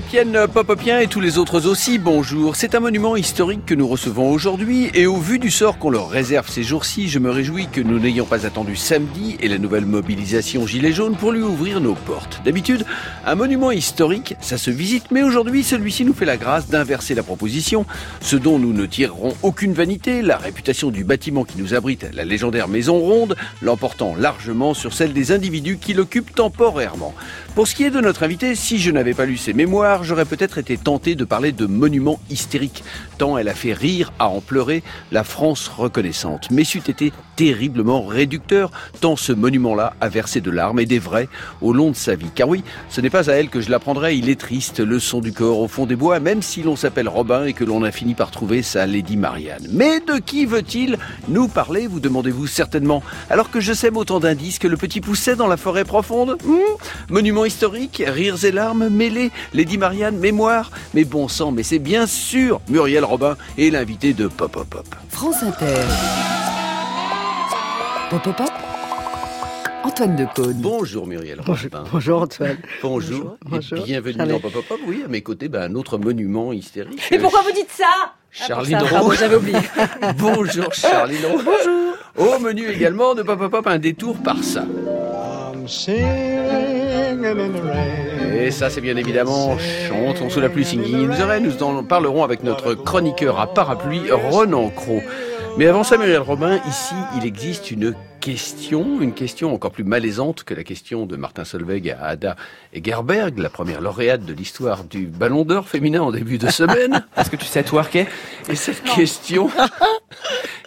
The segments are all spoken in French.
Pop-Popienne, Pop-Popien et tous les autres aussi, bonjour. C'est un monument historique que nous recevons aujourd'hui et au vu du sort qu'on leur réserve ces jours-ci, je me réjouis que nous n'ayons pas attendu samedi et la nouvelle mobilisation Gilets jaunes pour lui ouvrir nos portes. D'habitude, un monument historique, ça se visite, mais aujourd'hui, celui-ci nous fait la grâce d'inverser la proposition, ce dont nous ne tirerons aucune vanité, la réputation du bâtiment qui nous abrite, la légendaire maison ronde, l'emportant largement sur celle des individus qui l'occupent temporairement. Pour ce qui est de notre invité, si je n'avais pas lu ses mémoires, j'aurais peut-être été tenté de parler de monument hystérique, tant elle a fait rire à en pleurer la France reconnaissante. Mais c'eût été terriblement réducteur, tant ce monument-là a versé de larmes et des vrais au long de sa vie. Car oui, ce n'est pas à elle que je l'apprendrai, il est triste, le son du corps au fond des bois, même si l'on s'appelle Robin et que l'on a fini par trouver sa Lady Marianne. Mais de qui veut-il nous parler, vous demandez-vous certainement, alors que je sème autant d'indices que le petit pousset dans la forêt profonde? Hmm? Monument historique, rires et larmes mêlés, Lady Marianne, mémoire, mais bon sang, mais c'est bien sûr Muriel Robin et l'invité de Pop Pop Pop. France Inter. Pop Pop Pop. Antoine de Caunes. Bonjour Muriel Bonjour, Robin. bonjour Antoine. Bonjour. Bonjour. Et bienvenue Charlie. dans Pop Pop Pop. Oui, à mes côtés, ben, un autre monument hystérique. Mais pourquoi vous dites ça? Ah, ça, Dron. pardon, j'avais oublié. Bonjour Charlie Dron. Bonjour. Au menu également de Pop Pop Pop, un détour par ça. I'm Et ça, c'est bien évidemment Chantons sous la pluie singing in the rain. Nous en parlerons avec notre chroniqueur à parapluie, Ronan Cros. Mais avant ça, Muriel Robin, ici, il existe une question, une question encore plus malaisante que la question de Martin Solveig à Ada Egerberg, la première lauréate de l'histoire du Ballon d'Or féminin en début de semaine. Est-ce que tu sais twerker? Et cette question,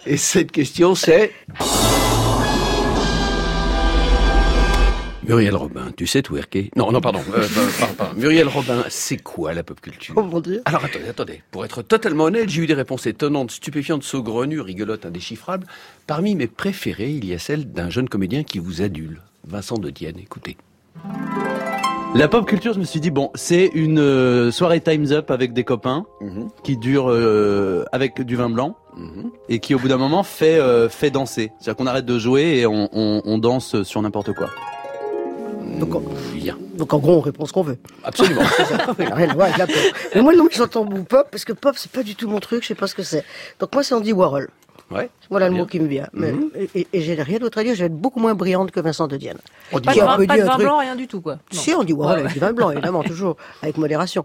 et cette question, c'est Muriel Robin, tu sais twerker Non, non, pardon, euh, pardon, pardon, pardon. Muriel Robin, c'est quoi la pop culture? Oh mon dieu. alors attendez, attendez. Pour être totalement honnête, j'ai eu des réponses étonnantes, stupéfiantes, saugrenues, rigolotes, indéchiffrables. Parmi mes préférées, il y a celle d'un jeune comédien qui vous adule, Vincent de Dienne. Écoutez. La pop culture, je me suis dit, bon, c'est une euh, soirée Time's Up avec des copains Mhm, qui dure euh, avec du vin blanc mhm. et qui au bout d'un moment fait, euh, fait danser. C'est-à-dire qu'on arrête de jouer et on, on, on danse sur n'importe quoi. Donc, on- Bien, donc en gros, on répond ce qu'on veut. absolument. Ça n'a rien à voir avec la pop. Mais moi, non, j'entends beaucoup pop, parce que pop, c'est pas du tout mon truc, je sais pas ce que c'est. Donc moi, c'est Andy Warhol. Ouais. Voilà le Bien. mot qui me vient. Mais- Mhm. et et, et j'ai rien d'autre à dire, je vais être beaucoup moins brillante que Vincent de Dienne. On dit Pas pas dit de vin truc. blanc, rien du tout, quoi. Non. Si, Andy Warhol Ouais, avec du vin blanc, évidemment, toujours, avec modération.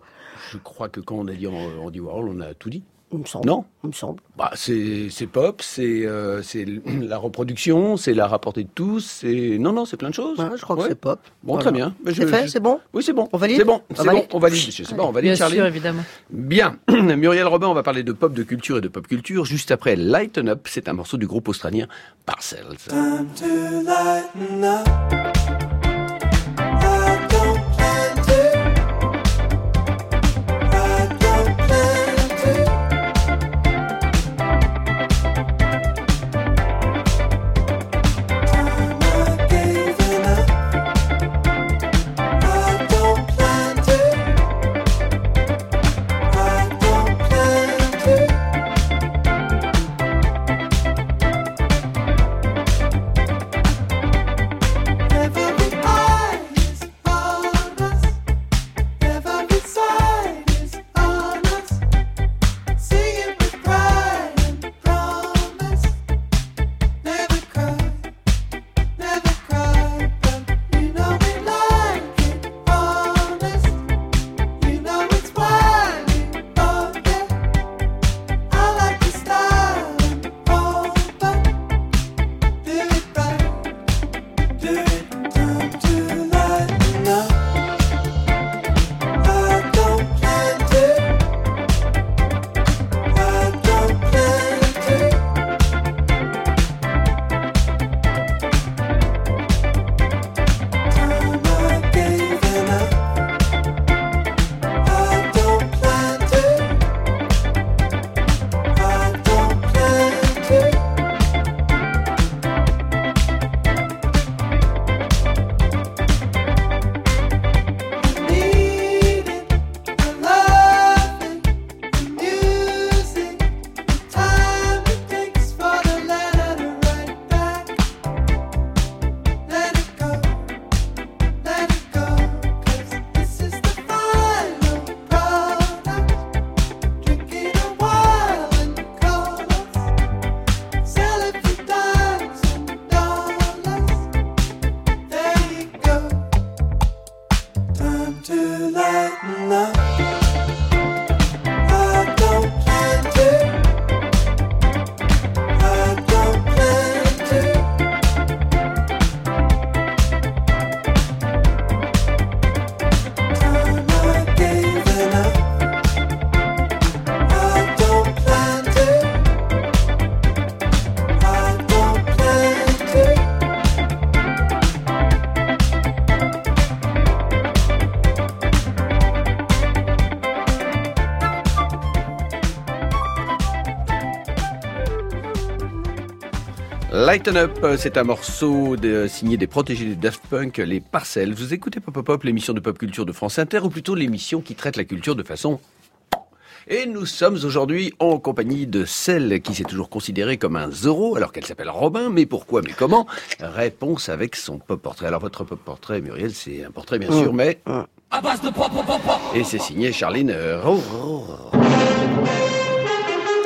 Je crois que quand on a dit Andy Warhol, on a tout dit. Il me semble. Non Il me semble. Bah, c'est c'est pop, c'est euh, c'est la reproduction, c'est la rapportée de tous, c'est non non, c'est plein de choses. Ouais, je crois que c'est pop. Bon, Voilà. très bien. Je- C'est fait, je- c'est bon Oui, c'est bon. On valide C'est bon, On c'est bon, on valide. Sais pas, on valide, Bien Charlie. sûr, évidemment. Bien. Muriel Robin, on va parler de pop, de culture et de pop culture. Juste après Lighten Up, c'est un morceau du groupe australien Parcells. Never Lighten Up, c'est un morceau de, signé des protégés des Daft Punk, les Parcelles. Vous écoutez Pop Pop Pop, l'émission de pop culture de France Inter, ou plutôt l'émission qui traite la culture de façon et nous sommes aujourd'hui en compagnie de celle qui s'est toujours considérée comme un Zorro, alors qu'elle s'appelle Robin. Mais pourquoi, mais comment Réponse avec son pop portrait. Alors votre pop portrait, Muriel, c'est un portrait bien sûr, mais et c'est signé Charline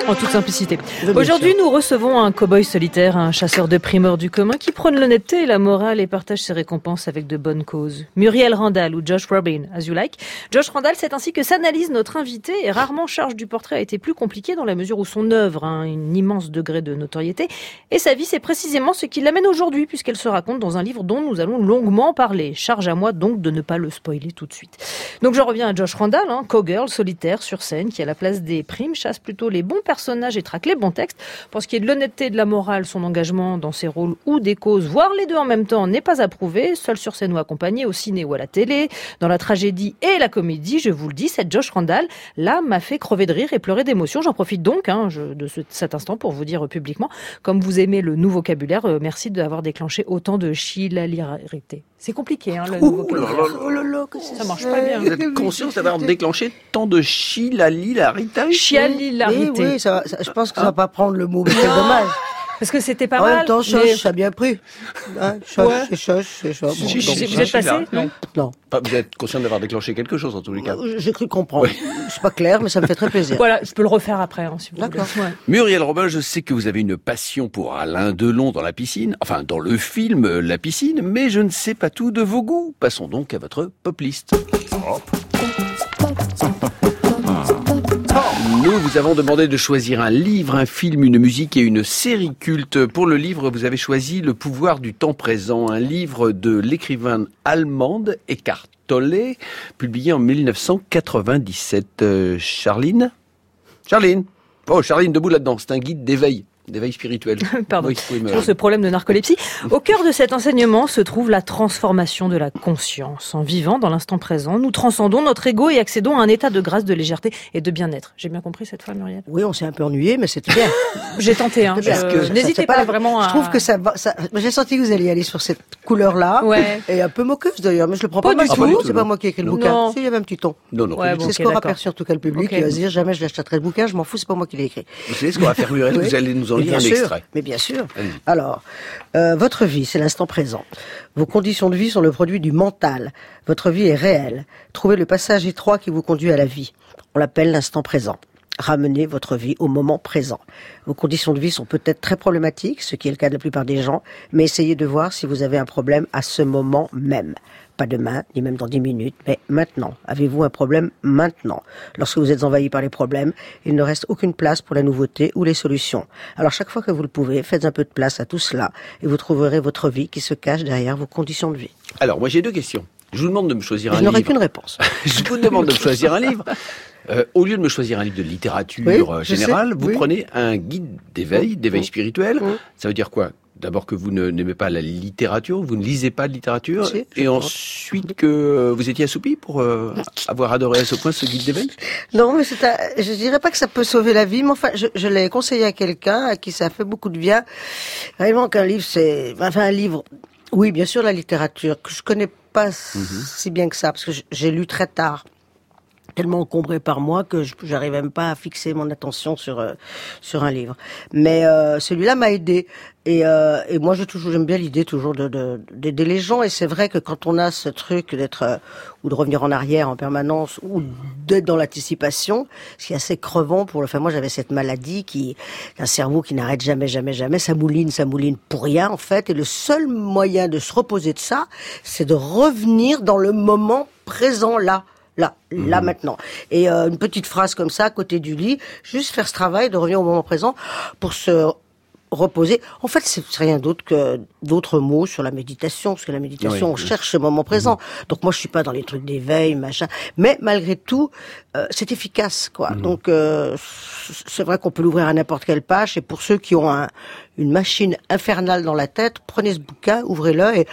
En toute simplicité. Aujourd'hui, nous recevons un cow-boy solitaire, un chasseur de primeurs du commun qui prône l'honnêteté et la morale et partage ses récompenses avec de bonnes causes. Muriel Randall ou Josh Robin, as you like. Josh Randall, c'est ainsi que s'analyse notre invité et rarement charge du portrait a été plus compliqué dans la mesure où son œuvre a un immense degré de notoriété et sa vie, c'est précisément ce qui l'amène aujourd'hui puisqu'elle se raconte dans un livre dont nous allons longuement parler. Charge à moi donc de ne pas le spoiler tout de suite. Donc je reviens à Josh Randall, hein, cowgirl solitaire sur scène qui à la place des primes chasse plutôt les bons personnages et traque les bons textes. Pour ce qui est de l'honnêteté et de la morale, son engagement dans ses rôles ou des causes, voire les deux en même temps, n'est pas approuvé. Seul sur scène ou accompagné, au ciné ou à la télé, dans la tragédie et la comédie, je vous le dis, cette Josh Randall, là, m'a fait crever de rire et pleurer d'émotion. J'en profite donc hein, de ce- cet instant pour vous dire euh, publiquement, comme vous aimez le nouveau vocabulaire, euh, merci d'avoir déclenché autant de chilalirité. C'est compliqué, hein, le nouveau. Oh là là, que c'est Ça marche pas bien. Vous êtes conscient d'avoir déclenché tant de Chialilarité. Oui, oui, ça, va- ça- je pense que ça va pas prendre le mot, mais quel dommage. Parce que c'était pas en mal. même temps, choche, mais- ça a bien pris. Hein, choche, Ouais. c'est choche, c'est choche. Bon, donc, Vous êtes passé Non. non. Pas- Vous êtes conscient d'avoir déclenché quelque chose en tous les cas. Euh, J'ai cru comprendre. C'est pas clair, mais ça me fait très plaisir. Voilà, je peux le refaire après, hein, si vous voulez. D'accord. Ouais. Muriel Robin, je sais que vous avez une passion pour Alain Delon dans la piscine, enfin dans le film euh, La piscine, mais je ne sais pas tout de vos goûts. Passons donc à votre pop list. Nous vous avons demandé de choisir un livre, un film, une musique et une série culte. Pour le livre, vous avez choisi Le pouvoir du temps présent, un livre de l'écrivain allemande Eckhart Tolle, publié en 1997. Euh, Charline? Charline Oh, Charline, debout là-dedans. C'est un guide d'éveil, d'éveil spirituel. Pardon. Oui, oui, mais- Toujours ce problème de narcolepsie. Au cœur de cet enseignement se trouve la transformation de la conscience. En vivant dans l'instant présent, nous transcendons notre ego et accédons à un état de grâce, de légèreté et de bien-être. J'ai bien compris cette fois, Muriel? Oui, on s'est un peu ennuyé, mais c'était bien. J'ai tenté, hein. N'hésitez pas, la- vraiment à... Je trouve que ça. J'ai senti que vous alliez aller sur cette couleur-là. Ouais. Et un peu moqueuse d'ailleurs, mais je le prends pas, Pas mal du du tout. tout. C'est pas moi qui ai écrit le Non. bouquin. Si, il y avait un petit ton. Non, non. Ouais, bon, c'est ce qu'on d'accord. aperçu en tout cas le public. Il va se dire jamais je l'achèterai le bouquin, je m'en fous, c'est pas moi qui l'ai écrit. Vous savez ce qu'on va faire, Muriel. Vous allez nous en Mais lire un bien sûr, extrait. Mais bien sûr. Alors, euh, votre vie, c'est l'instant présent. Vos conditions de vie sont le produit du mental. Votre vie est réelle. Trouvez le passage étroit qui vous conduit à la vie. On l'appelle l'instant présent. Ramenez votre vie au moment présent. Vos conditions de vie sont peut-être très problématiques, ce qui est le cas de la plupart des gens, mais essayez de voir si vous avez un problème à ce moment même. Pas demain, ni même dans dix minutes, mais maintenant. Avez-vous un problème maintenant? Lorsque vous êtes envahi par les problèmes, il ne reste aucune place pour la nouveauté ou les solutions. Alors chaque fois que vous le pouvez, faites un peu de place à tout cela et vous trouverez votre vie qui se cache derrière vos conditions de vie. Alors, moi, j'ai deux questions. Je vous demande de me choisir un je n'aurai livre. qu'une réponse. je vous demande de me choisir un livre. Euh, au lieu de me choisir un livre de littérature Oui, euh, générale, vous oui. prenez un guide d'éveil, d'éveil spirituel. Ça veut dire quoi? D'abord que vous ne- n'aimez pas la littérature, vous ne lisez pas de littérature, Si, et ensuite que vous étiez assoupi pour euh, avoir adoré à ce point ce guide d'éveil Non, mais c'est un- je dirais pas que ça peut sauver la vie, mais enfin, je, je l'ai conseillé à quelqu'un à qui ça a fait beaucoup de bien. Vraiment qu'un livre, c'est, enfin, un livre, oui, bien sûr, la littérature, que je connais pas si bien que ça, parce que j'ai lu très tard tellement encombré par moi que je j'arrivais même pas à fixer mon attention sur euh, sur un livre. Mais euh, celui-là m'a aidé. Et, euh, et moi je toujours j'aime bien l'idée toujours de de- d'aider les gens. Et c'est vrai que quand on a ce truc d'être euh, ou de revenir en arrière en permanence ou d'être dans l'anticipation, ce qui est assez crevant pour le faire. Moi j'avais cette maladie qui un cerveau qui n'arrête jamais jamais jamais, ça mouline ça mouline pour rien en fait. Et le seul moyen de se reposer de ça, c'est de revenir dans le moment présent là là, là maintenant. Et euh, une petite phrase comme ça à côté du lit, juste faire ce travail de revenir au moment présent pour se reposer. En fait, c'est rien d'autre que d'autres mots sur la méditation, parce que la méditation, Oui, on cherche ce moment présent. Donc moi, je suis pas dans les trucs d'éveil, machin. Mais malgré tout, euh, c'est efficace, quoi. Donc euh, c'est vrai qu'on peut l'ouvrir à n'importe quelle page. Et pour ceux qui ont un- une machine infernale dans la tête, prenez ce bouquin, ouvrez-le et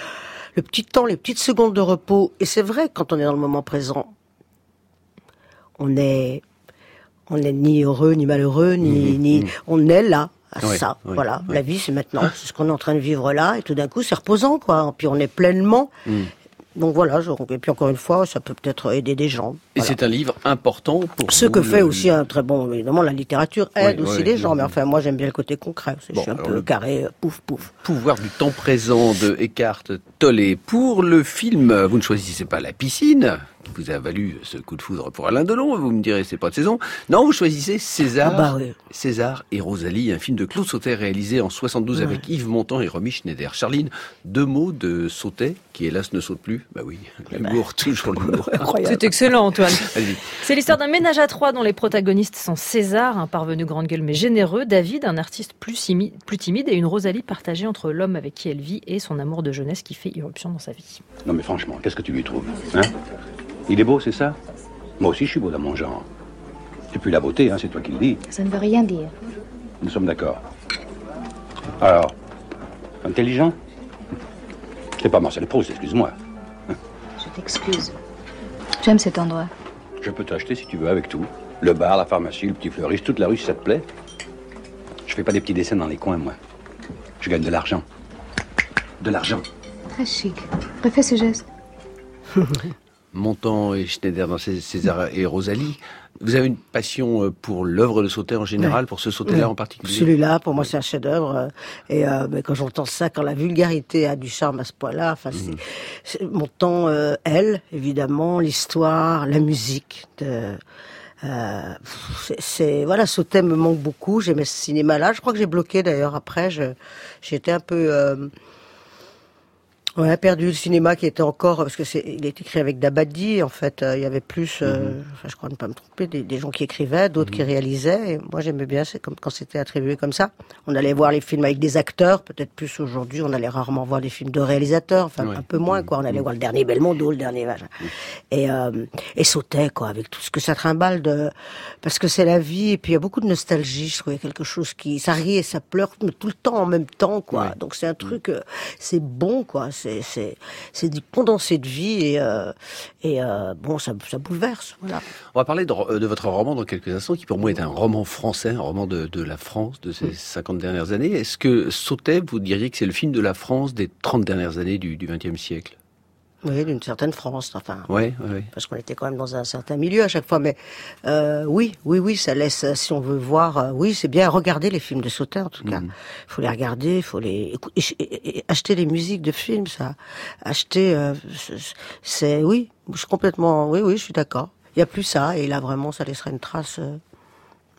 le petit temps, les petites secondes de repos. Et c'est vrai, quand on est dans le moment présent, on est, on n'est ni heureux ni malheureux, ni, ni, on est là, à ça. voilà, la vie c'est maintenant, c'est ce qu'on est en train de vivre là, et tout d'un coup c'est reposant quoi. Puis on est pleinement. Mm. Donc voilà, je- et puis encore une fois, ça peut peut-être aider des gens. Et Voilà. c'est un livre important pour Ce vous, que le- fait aussi un très bon, évidemment, la littérature aide aussi les gens. Mais enfin, moi, j'aime bien le côté concret. Je suis un peu le- carré, euh, pouf, pouf. pouvoir du temps présent de Eckhart Tolle. Pour le film, vous ne choisissez pas la piscine, vous a valu ce coup de foudre pour Alain Delon, vous me direz c'est pas de saison. Non, vous choisissez César, Ah bah. César et Rosalie, un film de Claude Sautet réalisé en 72 avec Yves Montand et Romy Schneider. Charline, deux mots de Sautet, qui hélas ne saute plus. Bah oui, l'humour, toujours l'humour. C'est excellent, Antoine. C'est l'histoire d'un ménage à trois dont les protagonistes sont César, un parvenu grande gueule mais généreux, David, un artiste plus, simi- plus timide, et une Rosalie partagée entre l'homme avec qui elle vit et son amour de jeunesse qui fait irruption dans sa vie. Non mais franchement, qu'est-ce que tu lui trouves Hein? Il est beau, c'est ça? Moi aussi, je suis beau dans mon genre. C'est plus la beauté, hein, c'est toi qui le dis. Ça ne veut rien dire. Nous sommes d'accord. Alors, intelligent? C'est pas Marcel Proust, excuse-moi. Je t'excuse. J'aime cet endroit? Je peux t'acheter si tu veux avec tout. Le bar, la pharmacie, le petit fleuriste, toute la rue si ça te plaît. Je fais pas des petits dessins dans les coins, moi. Je gagne de l'argent. De l'argent. Très chic. Refais ce geste. Montand et Schneider dans Cé- César et Rosalie. Vous avez une passion euh, pour l'œuvre de Sautet en général, pour ce Sautet-là en particulier Celui-là, pour moi, c'est un chef-d'œuvre. euh, Et euh, mais quand j'entends ça, quand la vulgarité a du charme à ce point-là, enfin, c'est- c'est mon temps, euh, elle, évidemment, l'histoire, la musique. De, euh, c'est- c'est voilà, ce thème me manque beaucoup. J'aimais ce cinéma-là. Je crois que j'ai bloqué d'ailleurs. Après, je j'étais un peu euh, Ouais, perdu le cinéma qui était encore parce que c'est il est écrit avec Dabadi en fait euh, il y avait plus euh, enfin, je crois ne pas me tromper des, des gens qui écrivaient d'autres qui réalisaient et moi j'aimais bien c'est comme quand c'était attribué comme ça. On allait voir les films avec des acteurs peut-être plus aujourd'hui on allait rarement voir des films de réalisateurs enfin Ouais. un peu moins quoi. On allait voir le dernier Belmondo le dernier et euh, et sautait quoi avec tout ce que ça trimballe de parce que c'est la vie et puis il y a beaucoup de nostalgie je trouvais quelque chose qui ça rit et ça pleure mais tout le temps en même temps quoi. Ouais. donc c'est un truc euh, c'est bon quoi c'est c'est du condensé de vie et euh, et euh, bon ça ça bouleverse voilà. On va parler de, ro- de votre roman dans quelques instants, qui pour moi est un roman français, un roman de, de la France de ces 50 dernières années. Est-ce que Sautet, vous diriez que c'est le film de la France des 30 dernières années du, 20e siècle? Oui d'une certaine France enfin ouais, ouais. parce qu'on était quand même dans un certain milieu à chaque fois. Mais euh, oui, oui, oui, ça laisse. Si on veut voir, euh, oui, c'est bien regarder les films de Sauter en tout cas. Il faut les regarder, il faut les acheter les musiques de films, ça. Acheter, euh, c'est- oui, je suis complètement, oui, oui, je suis d'accord. Il y a plus ça et là vraiment, ça laissera une trace, euh,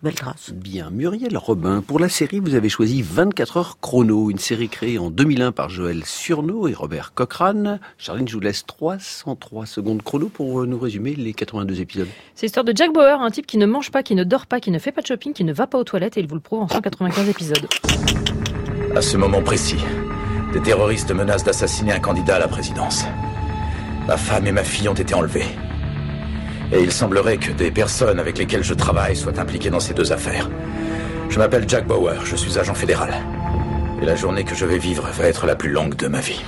belle trace. Bien. Muriel Robin, pour la série, vous avez choisi 24 heures chrono, une série créée en 2001 par Joël Surnaud et Robert Cochrane. Charline, je vous laisse 303 secondes chrono pour euh, nous résumer les 82 épisodes. C'est l'histoire de Jack Bauer, un type qui ne mange pas, qui ne dort pas, qui ne fait pas de shopping, qui ne va pas aux toilettes et il vous le prouve en 195 épisodes. À ce moment précis, des terroristes menacent d'assassiner un candidat à la présidence. Ma femme et ma fille ont été enlevées. Et il semblerait que des personnes avec lesquelles je travaille soient impliquées dans ces deux affaires. Je m'appelle Jack Bauer, je suis agent fédéral. Et la journée que je vais vivre va être la plus longue de ma vie.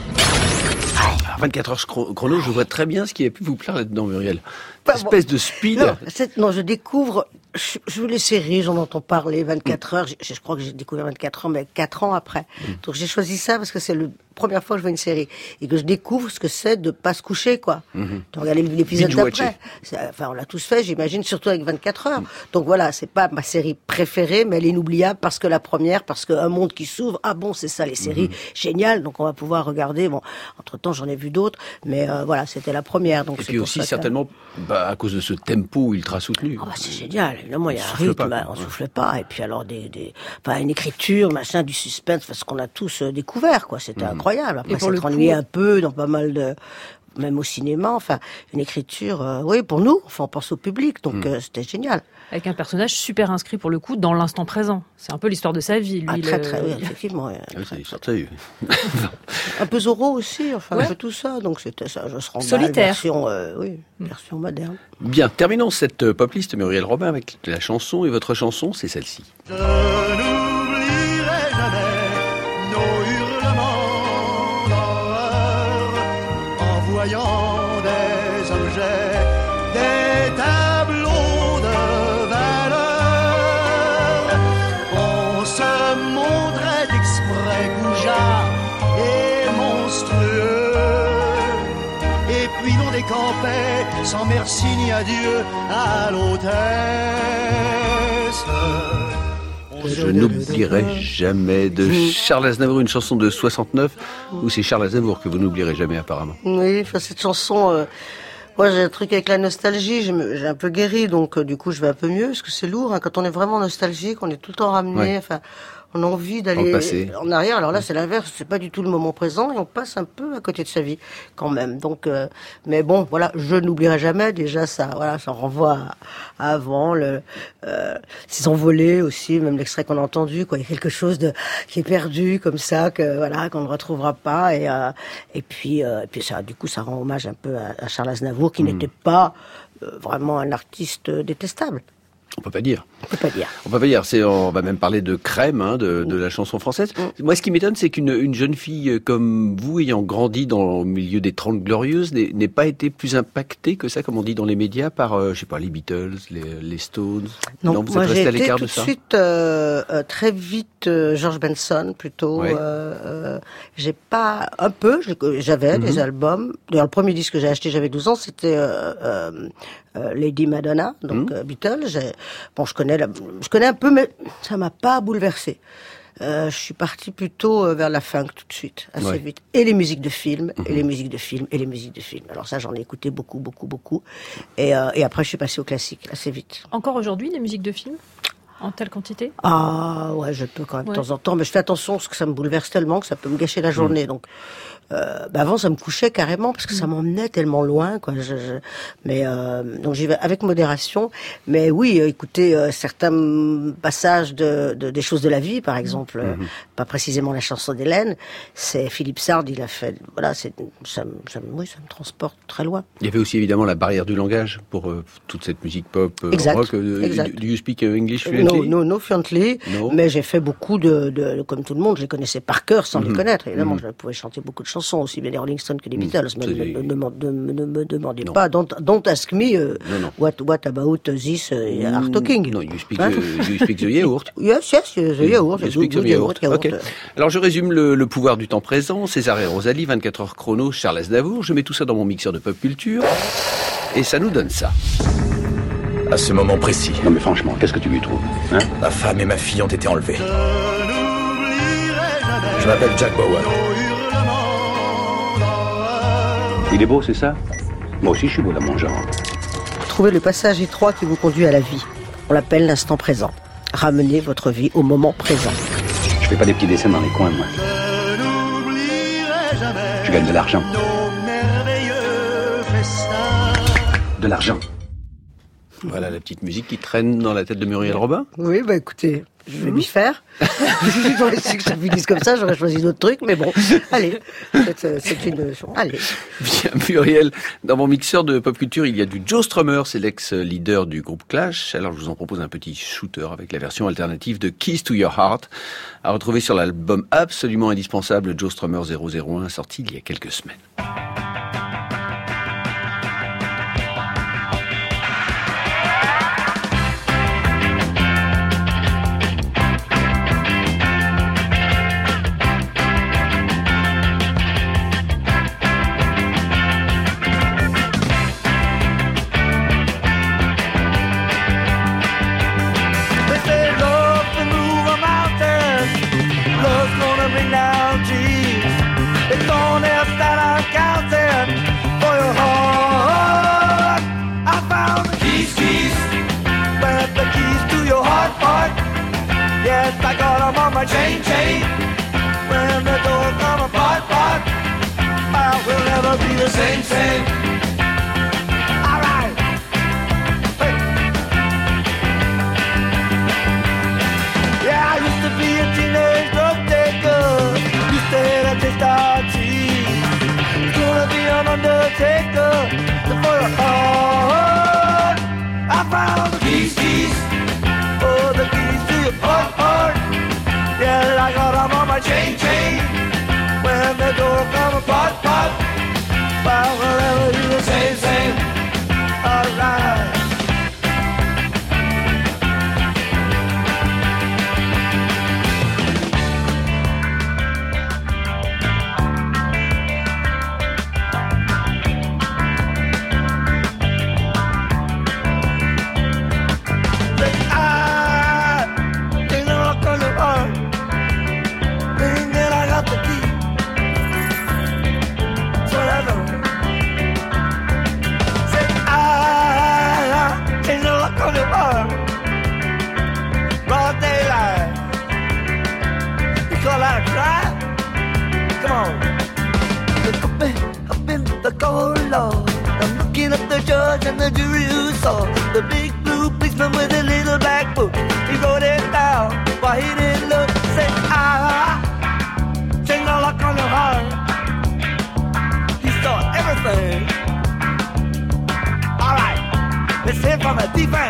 Ah, 24 heures chro- chrono, je vois très bien ce qui a pu vous plaire là-dedans, Muriel. Pas Espèce de speed. Non, non, je découvre, je, je veux les séries, j'en entends parler, 24 heures, je, je crois que j'ai découvert 24 heures, mais 4 ans après. Donc j'ai choisi ça parce que c'est la première fois que je vois une série et que je découvre ce que c'est de pas se coucher, quoi. De regarder l'épisode d'après. Enfin, on l'a tous fait, j'imagine, surtout avec 24 heures. Donc voilà, c'est pas ma série préférée, mais elle est inoubliable parce que la première, parce qu'un monde qui s'ouvre, ah bon, c'est ça les séries, génial, donc on va pouvoir regarder. Bon, entre temps, j'en ai vu d'autres, mais euh, voilà, c'était la première. Donc Et c'est puis aussi, ça certainement, bah, à cause de ce tempo ultra soutenu. ah bah c'est génial, évidemment, il y a un rythme, pas, on souffle pas, et puis alors des, des, enfin une écriture, machin, du suspense, parce qu'on a tous euh, découvert, quoi, c'était Mhm. Incroyable. Après, ennuyé coup- un peu dans pas mal de, même au cinéma, enfin, une écriture, euh, oui, pour nous, enfin, on pense au public, donc Mhm. euh, c'était génial. Avec un personnage super inscrit pour le coup dans l'instant présent. C'est un peu l'histoire de sa vie, lui. Ah, très, le- très, oui, effectivement. Ah oui, vie. Un peu Zorro aussi, enfin, Ouais. un peu tout ça, donc c'était ça, je serais Solitaire. version, euh, oui, version moderne. Bien, terminons cette euh, pop list, Muriel Robin, avec la chanson. Et votre chanson, c'est celle-ci. L'on décampait sans merci ni adieu à l'hôtesse. Je n'oublierai jamais de Charles Aznavour, une chanson de 69, ou c'est Charles Aznavour que vous n'oublierez jamais apparemment. Oui, enfin cette chanson, euh, moi j'ai un truc avec la nostalgie, j'ai un peu guéri, donc euh, du coup je vais un peu mieux, parce que c'est lourd, hein, quand on est vraiment nostalgique, on est tout le temps ramené, Ouais. enfin on a envie d'aller passé. en arrière, alors là c'est l'inverse, c'est pas du tout le moment présent, et on passe un peu à côté de sa vie quand même. Donc, euh, mais bon, voilà, je n'oublierai jamais, déjà ça, voilà, ça renvoie à, à avant, le, euh, ces envolées aussi, même l'extrait qu'on a entendu, quoi, il y a quelque chose de, qui est perdu comme ça, que voilà, qu'on ne retrouvera pas, et, euh, et puis, euh, et puis ça, du coup, ça rend hommage un peu à, à Charles Aznavour, qui n'était pas vraiment un artiste détestable. On peut pas dire. On peut pas dire. On peut pas dire. C'est, on va même parler de crème, hein, de, de la chanson française. Moi, ce qui m'étonne, c'est qu'une une jeune fille euh, comme vous, ayant grandi dans le milieu des Trente Glorieuses, n'ait pas été plus impactée que ça, comme on dit dans les médias, par, euh, je sais pas, les Beatles, les, les Stones. Non, vous moi j'ai été tout de de ça. suite euh, euh, très vite euh, George Benson plutôt. Ouais. J'ai pas un peu, j'avais des Mhm. albums. D'ailleurs le premier disque que j'ai acheté, j'avais 12 ans, c'était Lady Madonna, donc euh, Beatles. Bon, je connais, la, je connais un peu, mais ça m'a pas bouleversé. Euh, je suis partie plutôt euh, vers la funk tout de suite, assez Ouais. vite. Et les musiques de films, et Mhm. les musiques de films, et les musiques de films. Alors ça, j'en ai écouté beaucoup, beaucoup, beaucoup. Et, euh, et après, je suis passée au classique assez vite. Encore aujourd'hui, les musiques de films En telle quantité? Ah ouais, je peux quand même Ouais. de temps en temps, mais je fais attention parce que ça me bouleverse tellement que ça peut me gâcher la journée. Donc, euh, bah avant ça me couchait carrément parce que Mm. ça m'emmenait tellement loin, quoi. Je, je- mais euh, donc j'y vais avec modération. Mais oui, euh, écoutez, euh, certains passages de, de- des choses de la vie, par exemple, Mhm. pas précisément la chanson d'Hélène, c'est Philippe Sard, il a fait. Voilà, c'est ça, oui, ça me transporte très loin. Il y avait aussi évidemment la barrière du langage pour toute cette musique pop, Exact, rock. exact. Do, you speak English fluently? no, no fluently, No. mais j'ai fait beaucoup de, de, comme tout le monde, je les connaissais par cœur sans Mhm. les connaître. Évidemment, Mhm. je pouvais chanter beaucoup de chansons, aussi bien les Rolling Stones que les Mhm. Beatles. Mais ne, me demandez Non. pas, don't, don't ask me, euh, Non, non. what, what about this uh, art talking? No, you speak, Hein? the, you speak the yaourt. Yes, yes, the yaourt, You the speak the yaourt. Alors je résume le, le pouvoir du temps présent, César et Rosalie, 24 heures chrono, Charles Aznavour. Je mets tout ça dans mon mixeur de pop culture et ça nous donne ça. À ce moment précis, Non mais franchement, qu'est-ce que tu lui trouves hein? Ma femme et ma fille ont été enlevées. Je m'appelle Jack Bauer. Il est beau, c'est ça Moi aussi, je suis beau dans mon genre. Trouvez le passage étroit qui vous conduit à la vie. On l'appelle l'instant présent. Ramenez votre vie au moment présent. Je fais pas des petits dessins dans les coins, moi. Je n'oublierai jamais Je gagne de l'argent. nos merveilleux festins. De l'argent. Voilà la petite musique qui traîne dans la tête de Muriel Robin. Oui, bah écoutez, je vais m'y faire. J'aurais su que ça finisse comme ça, j'aurais choisi d'autres trucs, mais bon, allez, c'est une... Allez. Bien Muriel, dans mon mixeur de pop culture, il y a du Joe Strummer, c'est l'ex-leader du groupe Clash. Alors je vous en propose un petit shooter avec la version alternative de Keys to Your Heart, à retrouver sur l'album absolument indispensable Joe Strummer 001, sorti il y a quelques semaines. My chain, chain. When the door come apart, apart. I will never be the same, same. Alright. Hey. Yeah, I used to be a teenage drug. Used to a. Gonna be an undertaker maintain. The jury saw the big blue policeman with a little black book. He wrote it down, but he didn't look. Say, ah, change the lock on your heart. He saw everything. All right, let's hear from the defense.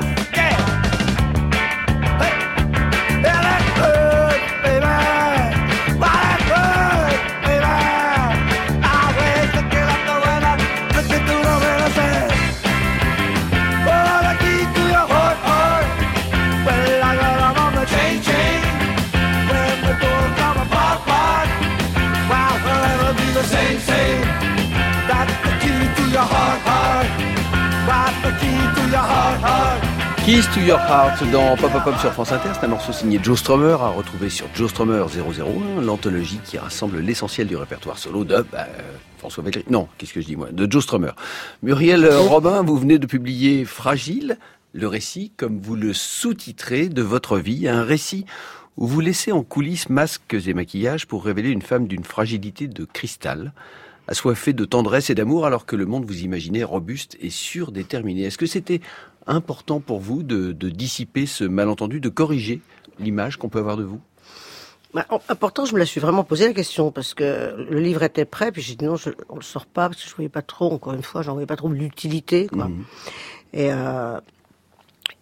To Your Heart dans Pop Pop Pop sur France Inter, c'est un morceau signé Joe Strummer à retrouver sur Joe Strummer 001, l'anthologie qui rassemble l'essentiel du répertoire solo de bah, euh, François Bellery. Non, qu'est-ce que je dis moi? De Joe Strummer. Muriel Robin, vous venez de publier Fragile, le récit, comme vous le sous-titrez, de votre vie, un récit où vous laissez en coulisses masques et maquillages pour révéler une femme d'une fragilité de cristal, assoiffée de tendresse et d'amour alors que le monde vous imaginait robuste et surdéterminé. Est-ce que c'était important pour vous de, de dissiper ce malentendu, de corriger l'image qu'on peut avoir de vous? Bah, important, je me la suis vraiment posé la question parce que le livre était prêt, puis j'ai dit non, je, on le sort pas parce que je voyais pas trop. Encore une fois, j'en voyais pas trop l'utilité, quoi. Mhm. Et euh,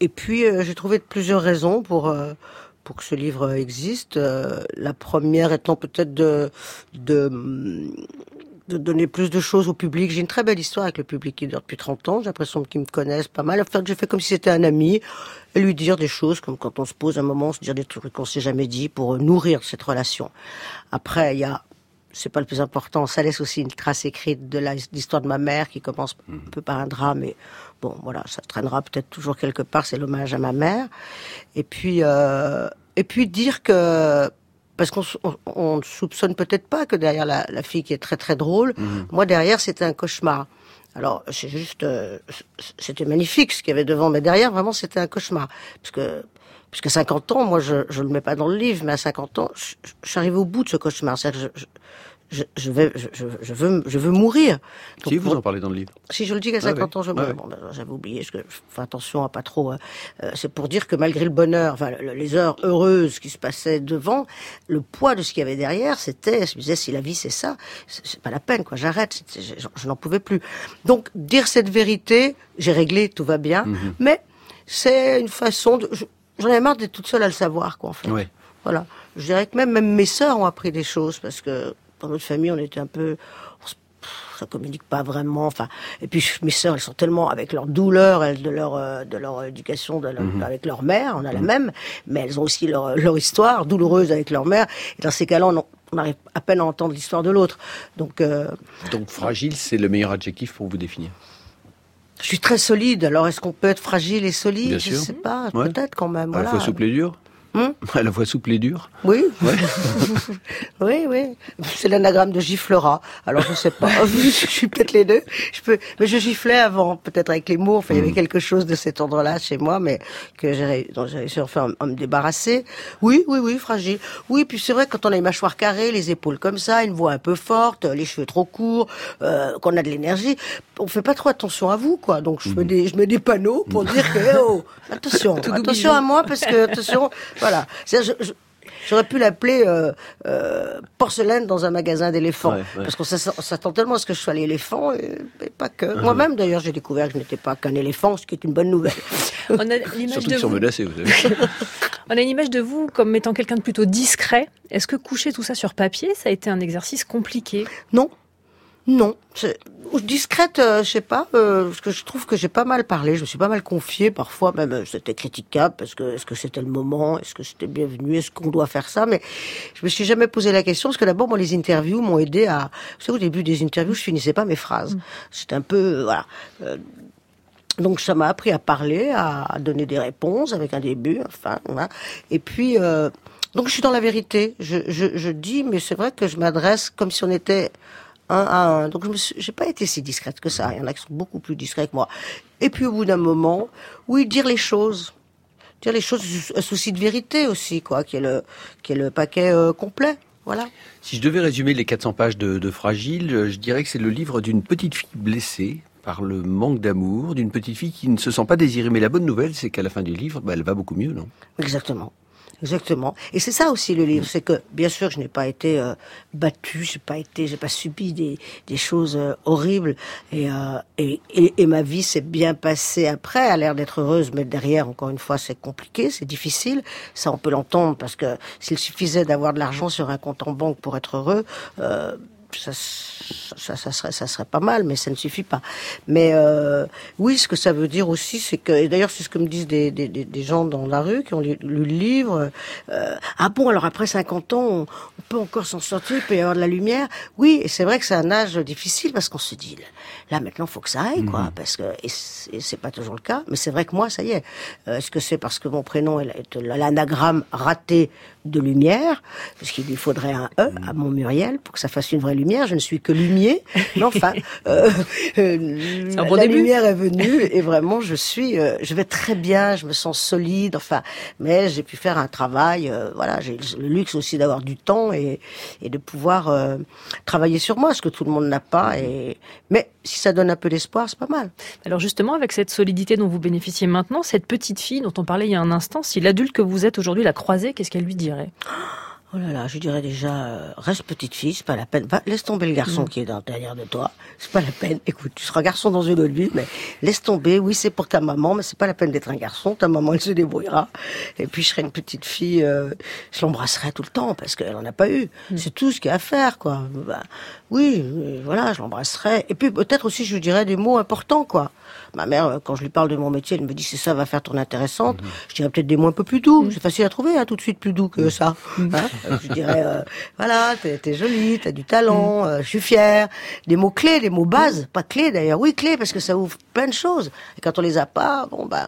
et puis euh, j'ai trouvé plusieurs raisons pour euh, pour que ce livre existe. La première étant peut-être de de de donner plus de choses au public. J'ai une très belle histoire avec le public qui dure depuis 30 ans. J'ai l'impression qu'ils me connaissent pas mal. En fait, j'ai fait comme si c'était un ami et lui dire des choses comme quand on se pose un moment, se dire des trucs qu'on s'est jamais dit pour euh, nourrir cette relation. Après, il y a c'est pas le plus important. Ça laisse aussi une trace écrite de l'histoire de ma mère qui commence un peu par un drame. Mais bon, voilà, ça traînera peut-être toujours quelque part. C'est l'hommage à ma mère. Et puis, euh, et puis dire que parce qu'on on, ne soupçonne peut-être pas que derrière la, la fille qui est très très drôle, moi derrière c'était un cauchemar. Alors c'est juste, euh, c'était magnifique ce qu'il y avait devant, mais derrière vraiment c'était un cauchemar, parce que puisque 50 ans, moi je je le mets pas dans le livre, mais à 50 ans, je, je- je suis arrivé au bout de ce cauchemar. Je, je, je, vais, je, je- veux, je veux mourir. Donc, Si, vous en parlez dans le livre. si je le dis qu'à Ah 50 oui. ans, je Ah meurs. oui. Bon, ben, j'avais oublié, je fais attention à pas trop. euh, euh, c'est pour dire que malgré le bonheur, enfin le- les heures heureuses qui se passaient devant, le poids de ce qu'il y avait derrière, c'était, je me disais, si la vie c'est ça, c'est pas la peine, quoi. J'arrête, je, je n'en pouvais plus. Donc dire cette vérité, j'ai réglé, tout va bien, Mhm. mais c'est une façon de. je- J'en avais marre d'être toute seule à le savoir, quoi, en fait. Ouais. Voilà. Je dirais que même, même mes sœurs ont appris des choses parce que dans notre famille, on était un peu, ça communique pas vraiment. Enfin, et puis mes sœurs, elles sont tellement avec leur douleur, elles, de leur euh, de leur éducation, de leur- Mhm. avec leur mère, on a la même, mais elles ont aussi leur leur histoire douloureuse avec leur mère. Et dans ces cas-là, on, on arrive à peine à entendre l'histoire de l'autre. Donc, euh, Donc fragile, c'est le meilleur adjectif pour vous définir. je suis très solide. Alors, est-ce qu'on peut être fragile et solide? Bien Je sûr. sais pas. Ouais. Peut-être quand même. À la Voilà. fois souple et dur Hum la fois souple et dur Oui. oui, oui. C'est l'anagramme de giflera. Alors je sais pas. je suis peut-être les deux. Je peux, mais je giflais avant, peut-être avec les mots. Enfin, il y avait quelque chose de cet ordre-là chez moi, mais que j'ai, réussi enfin à me débarrasser. Oui, oui, oui, fragile. Oui, puis c'est vrai quand on a les mâchoires carrées, les épaules comme ça, une voix un peu forte, les cheveux trop courts, euh, qu'on a de l'énergie, on fait pas trop attention à vous, quoi. Donc je mets des, je mets des panneaux pour dire que oh, attention, attention à moi parce que attention, voilà. C'est-à-dire, je- je- J'aurais pu l'appeler euh, euh, porcelaine dans un magasin d'éléphants. Ouais, ouais. Parce qu'on s'att- on s'attend tellement à ce que je sois l'éléphant, et, et pas que. Moi-même, d'ailleurs, j'ai découvert que je n'étais pas qu'un éléphant, ce qui est une bonne nouvelle. On a l'image Surtout de qu'ils sont vous. menacés, vous savez. On a une image de vous comme étant quelqu'un de plutôt discret. Est-ce que coucher tout ça sur papier, ça a été un exercice compliqué? Non. Non. Discrète, euh, je sais pas, euh, parce que je trouve que j'ai pas mal parlé, je me suis pas mal confiée, parfois même euh, c'était critiquable, parce que est-ce que c'était le moment, est-ce que c'était bienvenu, est-ce qu'on doit faire ça, mais je me suis jamais posé la question, parce que d'abord, moi, les interviews m'ont aidé à... Vous savez, au début des interviews, je finissais pas mes phrases. C'était un peu... voilà. Donc ça m'a appris à parler, à, donner des réponses avec un début, enfin, voilà. Et puis, donc je suis dans la vérité. Je, je, je dis, mais c'est vrai que je m'adresse comme si on était un à un. Donc je j'ai pas été si discrète que ça. Il y en a qui sont beaucoup plus discrets que moi. Et puis au bout d'un moment, oui, dire les choses. Dire les choses, un souci de vérité aussi, quoi, qui est le, qui est le paquet euh, complet. Voilà. Si je devais résumer les 400 pages de, de Fragile, je dirais que c'est le livre d'une petite fille blessée par le manque d'amour, d'une petite fille qui ne se sent pas désirée. Mais la bonne nouvelle, c'est qu'à la fin du livre, bah, elle va beaucoup mieux, non? Exactement. Exactement. Et c'est ça aussi le livre, c'est que bien sûr je n'ai pas été euh, battue, j'ai pas été, j'ai pas subi des, des choses euh, horribles et, euh, et, et, et ma vie s'est bien passée après, a l'air d'être heureuse, mais derrière encore une fois c'est compliqué, c'est difficile. Ça on peut l'entendre parce que s'il suffisait d'avoir de l'argent sur un compte en banque pour être heureux. Ça, ça, ça, serait, ça serait pas mal, mais ça ne suffit pas. Mais euh, oui, ce que ça veut dire aussi, c'est que, et d'ailleurs, c'est ce que me disent des, des, des gens dans la rue qui ont lu le livre. Euh, ah bon, alors après 50 ans, on, on peut encore s'en sortir, il peut y avoir de la lumière? Oui, et c'est vrai que c'est un âge difficile parce qu'on se dit, là maintenant, faut que ça aille, quoi, Mhm. parce que et c'est et c'est pas toujours le cas. Mais c'est vrai que moi, ça y est. Euh, Est-ce que c'est parce que mon prénom est l'anagramme raté de lumière, parce qu'il lui faudrait un E à mon Muriel pour que ça fasse une vraie lumière. Je ne suis que lumier, mais enfin, euh, euh, la, un bon la début. lumière est venue et vraiment, je suis, euh, je vais très bien, je me sens solide. Enfin, mais j'ai pu faire un travail. voilà, j'ai le luxe aussi d'avoir du temps et, et de pouvoir travailler sur moi, ce que tout le monde n'a pas. Et mais si ça donne un peu d'espoir, c'est pas mal. Alors justement, avec cette solidité dont vous bénéficiez maintenant, cette petite fille dont on parlait il y a un instant, si l'adulte que vous êtes aujourd'hui la croisait, qu'est-ce qu'elle lui Oh là là, je dirais déjà, euh, reste petite fille, c'est pas la peine. Laisse tomber le garçon Mm. qui est dans derrière de toi, c'est pas la peine. Écoute, tu seras garçon dans une autre vie, mais laisse tomber. Oui, c'est pour ta maman, mais c'est pas la peine d'être un garçon. Ta maman, elle se débrouillera. Et puis, je serai une petite fille, euh, je l'embrasserai tout le temps parce qu'elle en a pas eu. C'est tout ce qu'il y a à faire, quoi. Bah, oui, euh, voilà, je l'embrasserai. Et puis, peut-être aussi, je lui dirais des mots importants, quoi. Ma mère, euh, quand je lui parle de mon métier, elle me dit c'est ça va faire ton intéressante. Je dirais peut-être des mots un peu plus doux. C'est facile à trouver, hein, tout de suite plus doux que ça. Hein Euh, je dirais euh, voilà, t'es es jolie, t'as du talent, euh, je suis fière. Des mots clés, des mots bases, pas clés d'ailleurs. Oui, clés parce que ça ouvre plein de choses. Et quand on les a pas, bon ben,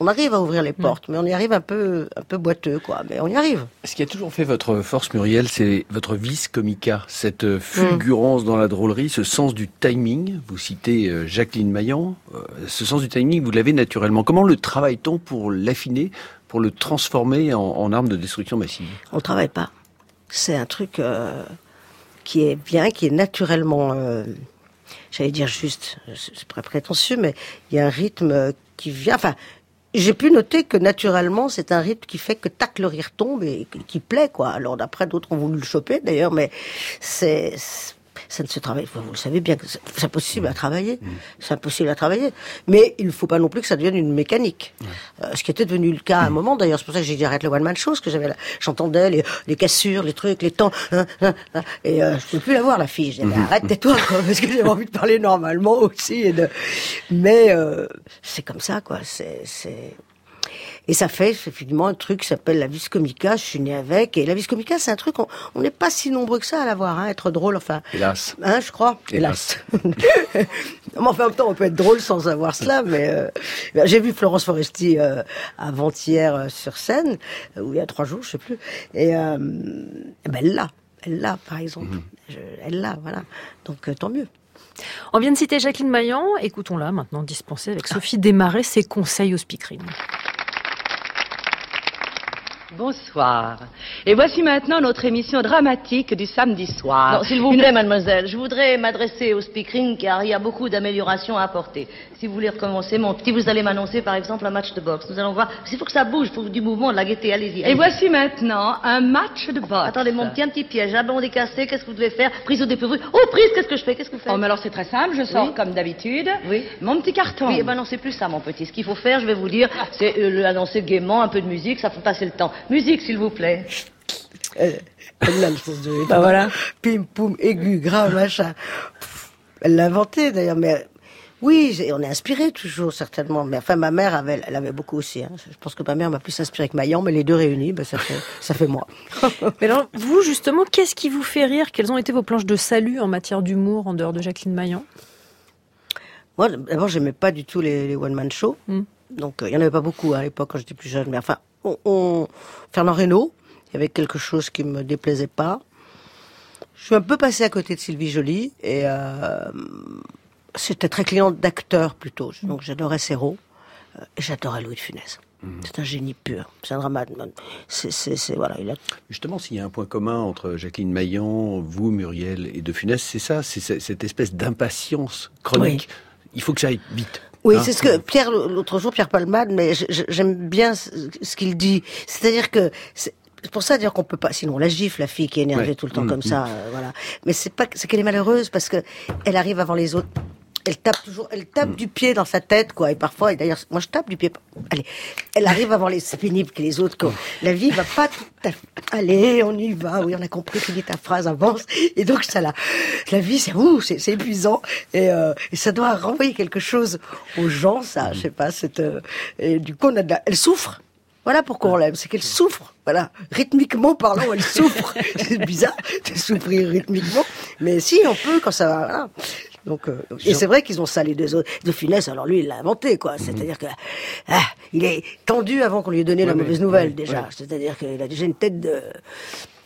on arrive à ouvrir les portes, mais on y arrive un peu, un peu boiteux, quoi. Mais on y arrive. Ce qui a toujours fait votre force, Muriel, c'est votre vis comica, cette euh, fulgurance dans la drôlerie, ce sens du timing. Vous citez euh, Jacqueline Maillan. Euh, Ce sens du timing, vous l'avez naturellement. Comment le travaille-t-on pour l'affiner, pour le transformer en, en arme de destruction massive? On ne travaille pas. C'est un truc euh, qui est bien, qui est naturellement, euh, j'allais dire juste, c'est très prétentieux, mais il y a un rythme qui vient. Enfin, j'ai pu noter que naturellement, c'est un rythme qui fait que tac, le rire tombe et qui- plaît, quoi. Alors d'après, d'autres ont voulu le choper, d'ailleurs, mais c'est ça ne se travaille. Vous le savez bien que c'est impossible à travailler. C'est impossible à travailler. Mais il ne faut pas non plus que ça devienne une mécanique. Euh, ce qui était devenu le cas à un moment. D'ailleurs, c'est pour ça que j'ai dit arrête le one man show, parce que j'avais, la- j'entendais les, les cassures, les trucs, les temps, hein, hein, hein, et euh, je ne pouvais plus la voir la fille. Je mais arrête tais-toi, parce que j'avais envie de parler normalement aussi. Et de... Mais euh, c'est comme ça, quoi. C'est, c'est et ça fait effectivement un truc qui s'appelle la vis comica. Je suis née avec. Et la vis comica, c'est un truc, on on n'est pas si nombreux que ça à l'avoir, hein, être drôle. Enfin, Hélas. Hein, je crois. Hélas. Hélas. mais enfin, en même temps, on peut être drôle sans avoir cela. Mais euh, j'ai vu Florence Foresti euh, avant-hier euh, sur scène, euh, ou il y a trois jours, je sais plus. Et ben, elle l'a, elle l'a, par exemple. Je- elle l'a, voilà. Donc euh, tant mieux. On vient de citer Jacqueline Maillan, écoutons-la maintenant dispenser avec Sophie Desmarais ses conseils au speakerine. Bonsoir. Et voici maintenant notre émission dramatique du samedi soir. Non, s'il vous Une- plaît, mademoiselle, je voudrais m'adresser au speaking car il y a beaucoup d'améliorations à apporter. Si vous voulez recommencer, mon petit, vous allez m'annoncer par exemple un match de boxe. Nous allons voir. Il faut que ça bouge, il faut du mouvement, de la gaieté. Allez-y. Et voici maintenant un match de boxe. Attendez, mon petit, un petit piège. Abandon décassé, qu'est-ce que vous devez faire? Prise au dépourvu. Oh, prise, qu'est-ce que je fais? Qu'est-ce que vous faites? Oh, mais alors c'est très simple, je sors Oui. comme d'habitude. Oui. Mon petit carton. Oui, eh ben non, c'est plus ça, mon petit. Ce qu'il faut faire, je vais vous dire, c'est euh, le annoncer gaiement, un peu de musique, ça fait passer le temps. Musique, s'il vous plaît. Elle, elle l'a, l'espèce de... Bah voilà. Pim, poum, aigu, grave, machin. Elle l'a inventé, d'ailleurs, mais... Oui, on est inspiré toujours, certainement. Mais enfin, ma mère avait, elle avait beaucoup aussi. Hein. Je pense que ma mère m'a plus inspiré que Maillan, mais les deux réunis, ben, ça, fait, ça fait moi. Mais alors, vous, justement, qu'est-ce qui vous fait rire? Quelles ont été vos planches de salut en matière d'humour en dehors de Jacqueline Maillan? Moi, d'abord, j'aimais pas du tout les, les one-man shows. Mm. Donc, euh, il y en avait pas beaucoup à l'époque quand j'étais plus jeune. Mais enfin, on, on- Fernand Reynaud, il y avait quelque chose qui me déplaisait pas. Je suis un peu passée à côté de Sylvie Joly et euh, c'était très cliente d'acteurs plutôt. Donc, j'adorais Serrault euh, et j'adorais Louis de Funès. C'est un génie pur. C'est un dramaturge. C'est, voilà, il a Justement, s'il y a un point commun entre Jacqueline Maillan, vous, Muriel et De Funès, c'est ça, c'est ce- cette espèce d'impatience chronique. Il faut que ça aille vite. Oui, Hein c'est ce que Pierre l'autre jour, Pierre Palmade, mais j'aime bien ce, qu'il dit. C'est-à-dire que c'est pour ça dire qu'on peut pas, sinon on la gifle la fille qui est énervée Ouais. tout le temps Mm, comme mm. ça, euh, voilà. Mais c'est pas, c'est qu'elle est malheureuse parce que elle arrive avant les autres. Elle tape toujours, elle tape du pied dans sa tête, quoi. Et parfois, et d'ailleurs, moi je tape du pied. Allez, elle arrive avant les, c'est pénible que les autres, quoi. La vie va pas tout à fait. Allez, on y va. Oui, on a compris, finis ta phrase, avance. Et donc ça, la, la vie, c'est ouh, c'est c'est épuisant. Et, euh, et ça doit renvoyer quelque chose aux gens, ça. Je sais pas. Cette, euh, et du coup, on a de la- elle souffre. Voilà pourquoi on l'aime, c'est qu'elle souffre. Voilà, rythmiquement parlant, elle souffre. c'est bizarre de souffrir rythmiquement, mais si on peut quand ça va. Voilà. Donc, euh, et c'est vrai qu'ils ont ça les deux autres. De Funès, alors lui, il l'a inventé, quoi. C'est-à-dire que ah, il est tendu avant qu'on lui ait donné la mauvaise nouvelle ouais, déjà. ouais. C'est-à-dire qu'il a déjà une tête de.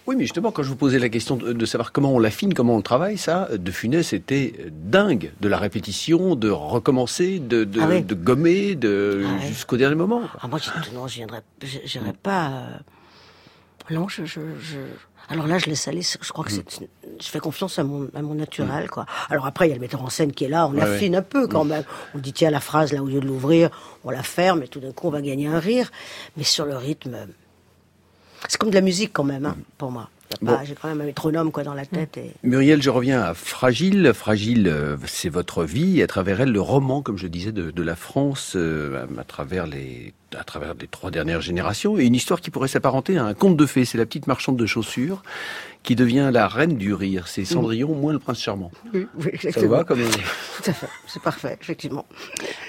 Oui, mais justement, quand je vous posais la question de, de savoir comment on l'affine, comment on le travaille, ça, De Funès était dingue de la répétition, de recommencer, de, de, Ah oui. de gommer, de Ah jusqu'au dernier moment. Ah moi, je- non, je j'irai pas. euh, Non, je, je, je. Alors là, je laisse aller. Je crois que Mm. c'est. Je fais confiance à mon, à mon naturel, quoi. Alors après, il y a le metteur en scène qui est là. On affine ouais. un peu quand même. On dit tiens la phrase là au lieu de l'ouvrir, on la ferme et tout d'un coup on va gagner un rire. Mais sur le rythme, c'est comme de la musique quand même, hein, pour moi. Bon. J'ai quand même un métronome quoi dans la tête. Et... Muriel, je reviens à Fragile. Fragile, euh, c'est votre vie, et à travers elle, le roman, comme je disais, de, de la France, euh, à travers les à travers les trois dernières générations, et une histoire qui pourrait s'apparenter à un conte de fées. C'est la petite marchande de chaussures qui devient la reine du rire. C'est Cendrillon moins le prince charmant. Oui, oui, Ça exactement. va comme Tout à fait. C'est parfait, effectivement.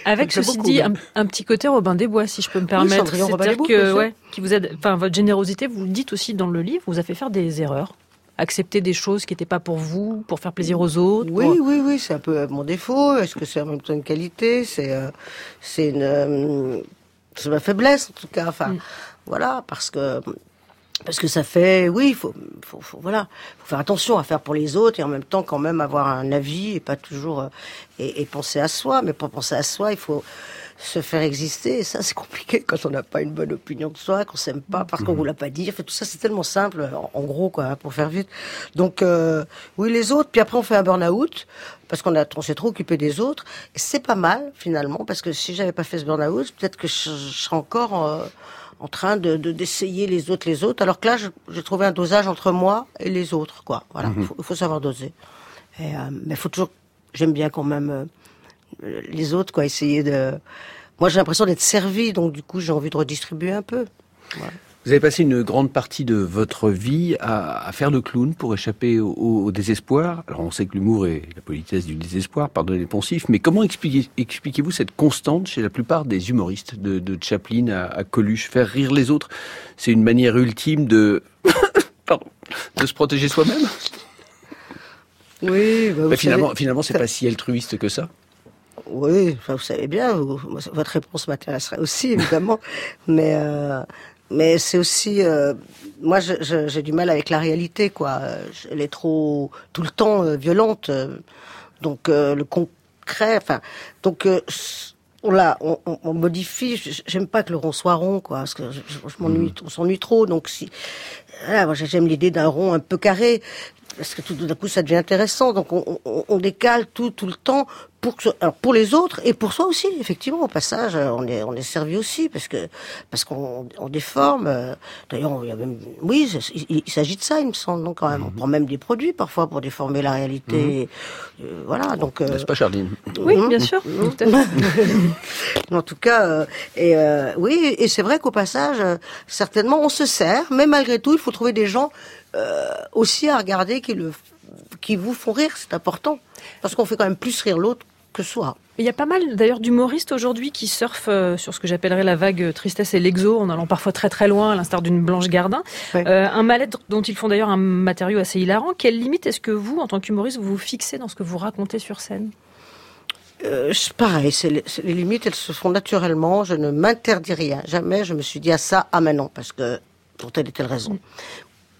Avec ceci beaucoup, dit, un, un petit côté Robin des Bois, si je peux me permettre. Cendrillon Robin C'est-à-dire que, ouais, qui vous aide, enfin, votre générosité, vous le dites aussi dans le livre, vous a fait faire des erreurs. Accepter des choses qui n'étaient pas pour vous, pour faire plaisir aux autres. Oui, pour- oui, oui, c'est un peu mon défaut. Est-ce que c'est en même temps une qualité? C'est euh, c'est une euh, c'est ma faiblesse en tout cas. Enfin, voilà, parce que parce que ça fait, oui, il faut, faut, faut- voilà, faut faire attention à faire pour les autres et en même temps quand même avoir un avis et pas toujours euh, et, et penser à soi. Mais pour penser à soi, il faut se faire exister. Et ça, c'est compliqué quand on n'a pas une bonne opinion de soi, qu'on s'aime pas parce qu'on vous l'a pas dit. Enfin, tout ça, c'est tellement simple, en, gros, quoi, hein, pour faire vite. Donc, euh, oui, les autres. Puis après, on fait un burn-out parce qu'on a, on s'est trop occupé des autres. Et c'est pas mal finalement parce que si j'avais pas fait ce burn-out, peut-être que je, je serais encore euh, en train de de- d'essayer les autres, les autres. Alors que là, j'ai trouvé un dosage entre moi et les autres, quoi. Voilà, il Mhm. faut, faut savoir doser. Et, euh, mais faut toujours. J'aime bien quand même. euh, les autres, quoi, essayer de. Moi, j'ai l'impression d'être servi, donc du coup, j'ai envie de redistribuer un peu. Voilà. Vous avez passé une grande partie de votre vie à, à faire le clown pour échapper au, au désespoir. Alors on sait que l'humour est la politesse du désespoir, pardonnez les poncifs, mais comment expliquez- expliquez-vous cette constante chez la plupart des humoristes, de, de Chaplin à, à Coluche? Faire rire les autres, c'est une manière ultime de... Pardon, de se protéger soi-même? Oui, bah, vous Mais finalement, savez- finalement, c'est pas si altruiste que ça. Oui, enfin, vous savez bien, vous- votre réponse m'intéresserait aussi, évidemment. mais euh, mais c'est aussi... euh, moi, j'ai du mal avec la réalité, quoi. Elle est trop, tout le temps, euh, violente. donc, le concret... Enfin, donc... on, l'a- on, modifie. J'aime pas que le rond soit rond, quoi, parce que je, je- je m'ennuie, on s'ennuie trop. Donc si, voilà, moi j'aime l'idée d'un rond un peu carré, parce que tout d'un coup ça devient intéressant. Donc on, on- on décale tout tout le temps pour que, ce- alors pour les autres et pour soi aussi. Effectivement, au passage, euh, on est on est servi aussi parce que parce qu'on on déforme. euh, D'ailleurs, il y a même, oui, il, il s'agit de ça, il me semble. Donc quand même, on prend même des produits parfois pour déformer la réalité. Euh, voilà, donc. euh, N'est-ce pas, Charline? Oui, Mhm. bien sûr. Mhm. tout à fait. en tout cas, euh, et euh, oui, et c'est vrai qu'au passage, euh, certainement, on se sert, mais malgré tout, il faut trouver des gens euh, aussi à regarder qui le, qui vous font rire, c'est important, parce qu'on fait quand même plus rire l'autre que soi. Il y a pas mal d'ailleurs d'humoristes aujourd'hui qui surfent euh, sur ce que j'appellerais la vague euh, tristesse et l'exo, en allant parfois très très loin, à l'instar d'une Blanche Gardin. Euh, un mal-être dont ils font d'ailleurs un matériau assez hilarant. Quelle limite est-ce que vous, en tant qu'humoriste, vous vous fixez dans ce que vous racontez sur scène? Euh, pareil, c'est les, les limites, elles se font naturellement. Je ne m'interdis rien. Jamais je me suis dit à ça, ah maintenant, parce que pour telle et telle raison.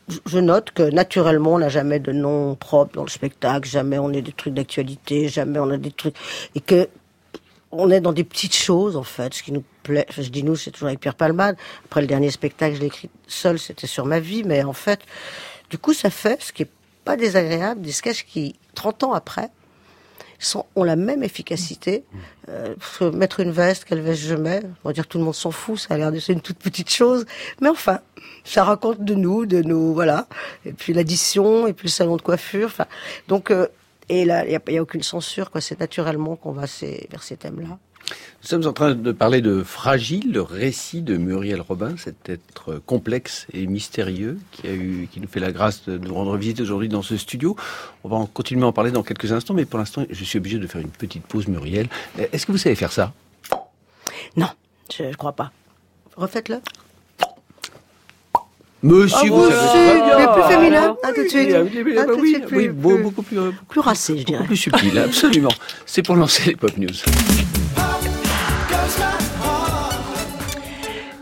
Je- note que naturellement, on n'a jamais de nom propre dans le spectacle, jamais on a des trucs d'actualité, jamais on a des trucs. Et que on est dans des petites choses en fait, ce qui nous plaît. Je dis nous, c'est toujours avec Pierre Palmade. Après le dernier spectacle, je l'ai écrit seul, c'était sur ma vie, mais en fait, du coup, ça fait ce qui est pas désagréable, des sketchs qui, 30 ans après, sont, ont la même efficacité. Euh, mettre une veste, quelle veste je mets On va dire tout le monde s'en fout, ça a l'air de c'est une toute petite chose, mais enfin, ça raconte de nous, de nous, voilà. Et puis l'addition, et puis le salon de coiffure. Enfin, donc, euh, et là, il n'y a, a aucune censure, quoi. C'est naturellement qu'on va vers ces thèmes-là. Nous sommes en train de parler de Fragile, le récit de Muriel Robin, cet être complexe et mystérieux qui a eu, qui nous fait la grâce de nous rendre visite aujourd'hui dans ce studio. On va en continuer à en parler dans quelques instants, mais pour l'instant, je suis obligé de faire une petite pause, Muriel. Euh, Est-ce que vous savez faire ça? Non, je, je crois pas. Refaites-le. Monsieur, Ah, vous savez plus féminin, Ah, un tout de oui, suite. ah, oui, oui, Un tout de oui, suite, plus- oui, beaucoup plus, Plus racé, je beaucoup dirais. plus subtil, absolument. C'est pour lancer les pop news.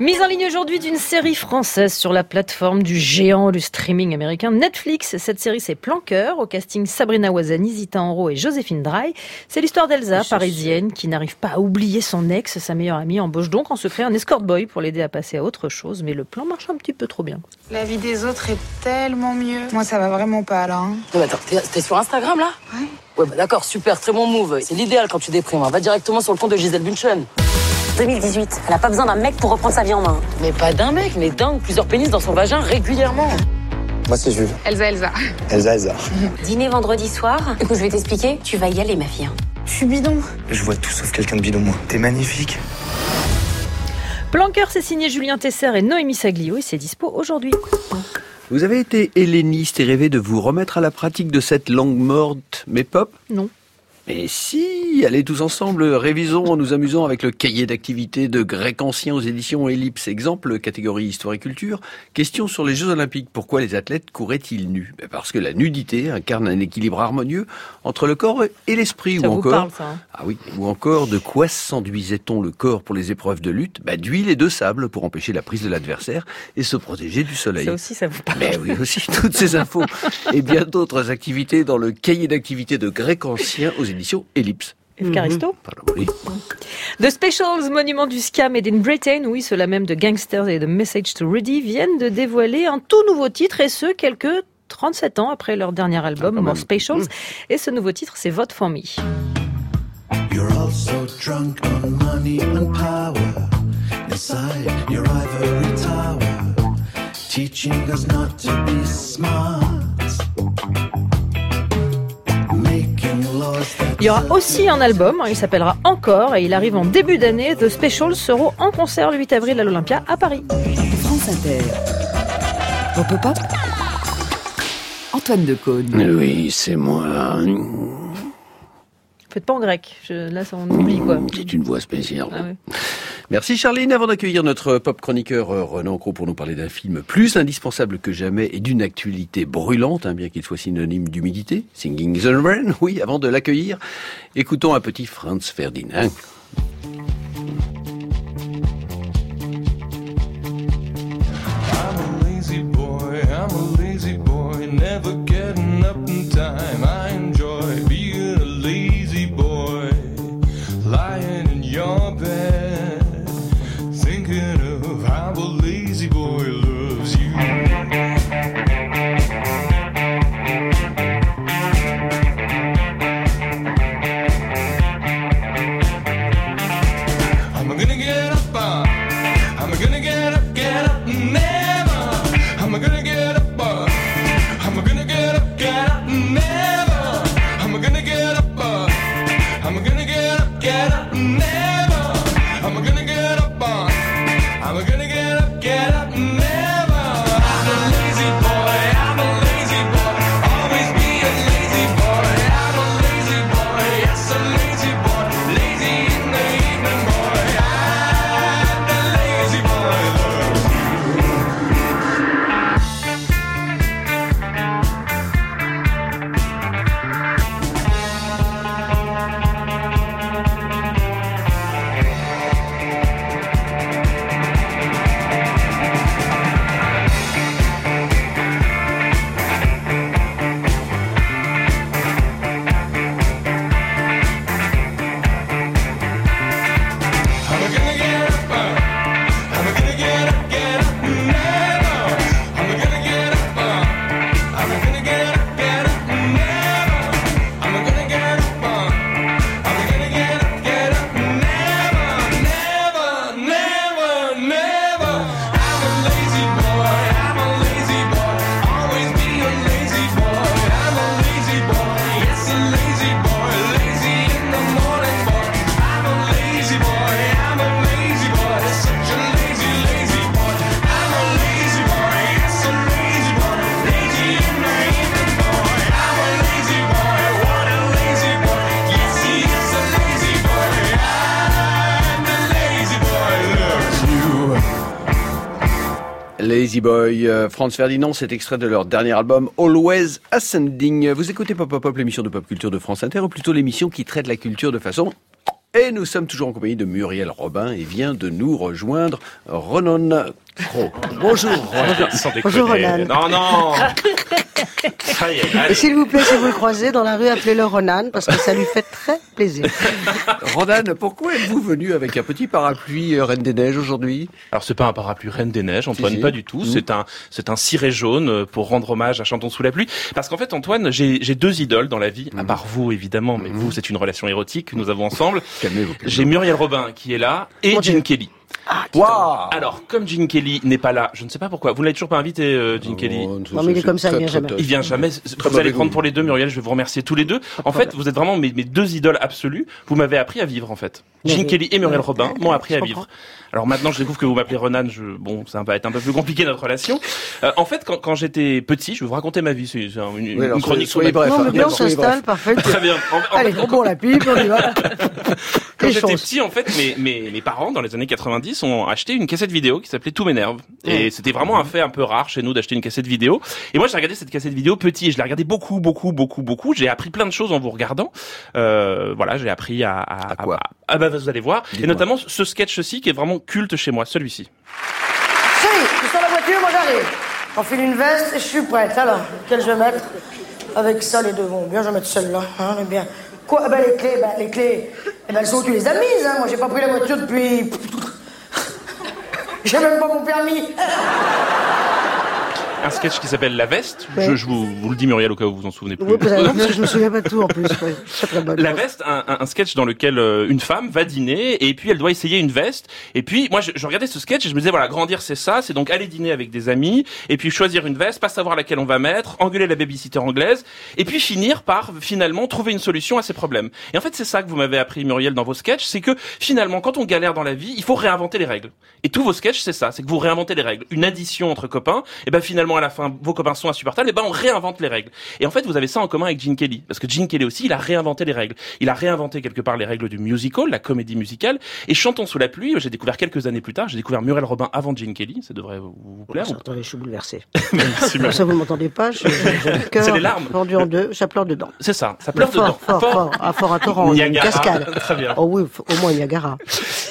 Mise en ligne aujourd'hui d'une série française sur la plateforme du géant du streaming américain Netflix. Cette série, c'est Planqueur, au casting Sabrina Ouazani, Zita Enro et Joséphine Dry. C'est l'histoire d'Elsa, parisienne, qui n'arrive pas à oublier son ex. Sa meilleure amie embauche donc en secret un escort boy pour l'aider à passer à autre chose, mais le plan marche un petit peu trop bien. La vie des autres est tellement mieux. Moi, ça va vraiment pas là. hein. Non, mais attends, t'es t'es sur Instagram là? Ouais. Ouais, bah d'accord, super, très bon move. C'est l'idéal quand tu déprimes. hein. Va directement sur le compte de Gisèle Bunchen. 2018, elle a pas besoin d'un mec pour reprendre sa vie en main. Mais pas d'un mec, mais d'un ou plusieurs pénis dans son vagin régulièrement. Moi, c'est Jules. Elsa, Elsa. Elsa, Elsa. Dîner vendredi soir. Écoute, je vais t'expliquer. Tu vas y aller, ma fille. Je suis bidon. Je vois tout sauf quelqu'un de bidon, moi. T'es magnifique. Planqueur, c'est signé Julien Tesser et Noémie Saglio et c'est dispo aujourd'hui. Vous avez été helléniste et rêvé de vous remettre à la pratique de cette langue morte, mais pop? Non. Mais si, allez tous ensemble, révisons en nous amusant avec le cahier d'activités de grec ancien aux éditions Ellipse. Exemple, catégorie histoire et culture. Question sur les Jeux Olympiques. Pourquoi les athlètes couraient-ils nus? Ben Parce que la nudité incarne un équilibre harmonieux entre le corps et l'esprit. Ça ou vous encore, parle, ça, hein? Ah oui, ou encore, de quoi s'enduisait-on le corps pour les épreuves de lutte? Ben, D'huile et de sable pour empêcher la prise de l'adversaire et se protéger du soleil. Ça aussi, ça vous parle. Mais oui, aussi, toutes ces infos et bien d'autres activités dans le cahier d'activités de grec ancien aux éditions Ellipse. Pardon, oui. The Specials, monument du scam made in Britain, oui, ceux-là même de Gangsters et de Message to Rudy, viennent de dévoiler un tout nouveau titre, et ce, quelques 37 ans après leur dernier album, More Specials. Et ce nouveau titre, c'est Vote for Me. You're all so drunk on money and power. Inside your ivory tower, teaching us not to be smart. Il y aura aussi un album, hein, il s'appellera Encore, et il arrive en début d'année. The Specials seront en concert le 8 avril à l'Olympia à Paris. France Inter. Pop Pop Pop. Antoine Decaune. Oui, c'est moi. Faites pas en grec, Je- là ça on oublie quoi. C'est une voix spéciale. Ah ouais. Merci Charline. Avant d'accueillir notre pop chroniqueur euh, Renan Cros pour nous parler d'un film plus indispensable que jamais et d'une actualité brûlante, hein, bien qu'il soit synonyme d'humidité, Singing the Rain, oui, avant de l'accueillir, écoutons un petit Franz Ferdinand. Boy, euh, Franz Ferdinand, cet extrait de leur dernier album Always Ascending. Vous écoutez Pop Pop Pop, l'émission de pop culture de France Inter, ou plutôt l'émission qui traite la culture de façon et nous sommes toujours en compagnie de Muriel Robin et vient de nous rejoindre Ronan Cro. Bonjour Ronan. Bonjour. Ronan. Non, non Et s'il vous plaît, si vous le croisez dans la rue, appelez-le Ronan, parce que ça lui fait très plaisir. Ronan, pourquoi êtes-vous venu avec un petit parapluie euh, Reine des Neiges aujourd'hui? Alors c'est pas un parapluie Reine des Neiges, Antoine, Si, si. pas du tout. Mhm. C'est un c'est un ciré jaune euh, pour rendre hommage à Chantons sous la pluie. Parce qu'en fait, Antoine, j'ai j'ai deux idoles dans la vie, à part vous évidemment, mais vous c'est une relation érotique que nous avons ensemble. Calmez-vous. J'ai Muriel Robin qui est là et Mon Dieu. Kelly. Waouh Alors, comme Gene Kelly n'est pas là, je ne sais pas pourquoi. Vous ne l'avez toujours pas invité, euh, Gene Kelly Non, mais il est comme ça, il vient jamais. Il vient jamais. Très Vous allez prendre pour les deux, Muriel. Je vais vous remercier tous les deux. En fait, vous êtes vraiment mes, mes deux idoles absolues. Vous m'avez appris à vivre, en fait. Gene oui. Kelly et Muriel. Robin m'ont appris Je à comprends. vivre. Alors maintenant, je découvre que vous m'appelez Ronan. Je, bon, ça va être un peu plus compliqué notre relation. Euh, en fait, quand, quand j'étais petit, je vais vous raconter ma vie. C'est c'est un- une, Oui, alors, une chronique sur ma vie. bref, Non, mais bien, on s'installe, bref. parfait. Très bien. En- en Allez, fait, on bourre la pipe, on y va. Quand j'étais petit, en fait, mes, mes, mes parents, dans les années 90, ont acheté une cassette vidéo qui s'appelait Tout m'énerve. Et c'était vraiment un fait un peu rare chez nous d'acheter une cassette vidéo. Et moi, j'ai regardé cette cassette vidéo petit et je l'ai regardé beaucoup, beaucoup, beaucoup, beaucoup. J'ai appris plein de choses en vous regardant. Euh, voilà, j'ai appris à... À, quoi Ah bah, vous allez voir. Et notamment ce sketch-ci qui est vraiment culte chez moi, celui-ci. Chérie, tu sors la voiture, moi j'arrive. J'enfile une veste et je suis prête. Alors, quelle je vais mettre Avec ça, les deux vont bien. Je vais mettre celle-là. Hein, mais bien. Quoi? Ah ben, les clés, ben, les clés. Eh ben, elles sont où? Tu les as mises, hein? Moi, j'ai pas pris la voiture depuis. J'ai même pas mon permis. Un sketch qui s'appelle La Veste. Ouais. Je, je vous, vous le dis, Muriel, au cas où vous vous en souvenez plus. Parce que je me souviens pas de tout en plus. ouais. Très très bonne. La veste, un, un- un sketch dans lequel euh, une femme va dîner et puis elle doit essayer une veste. Et puis moi, je, je regardais ce sketch et je me disais voilà, grandir c'est ça, c'est donc aller dîner avec des amis et puis choisir une veste, pas savoir laquelle on va mettre, engueuler la babysitter anglaise et puis finir par finalement trouver une solution à ses problèmes. Et en fait, c'est ça que vous m'avez appris Muriel dans vos sketchs, c'est que finalement, quand on galère dans la vie, il faut réinventer les règles. Et tous vos sketchs, c'est ça, c'est que vous réinventez les règles. Une addition entre copains, et ben finalement à la fin, vos copains sont insupportables, et ben on réinvente les règles. Et en fait, vous avez ça en commun avec Gene Kelly, parce que Gene Kelly aussi, il a réinventé les règles. Il a réinventé quelque part les règles du musical, la comédie musicale. Et Chantons sous la pluie, j'ai découvert quelques années plus tard, j'ai découvert Muriel Robin avant Gene Kelly, ça devrait vous, vous plaire. ou- Attendez, je suis bouleversé. Ça, vous m'entendez pas. je- J'ai le cœur C'est les larmes. pendu en deux. Ça pleure dedans. C'est ça, ça pleure fort, dedans. Fort, fort, ah, fort, un torrent, Niagara. cascade. Très bien. Oh oui, au moins Niagara.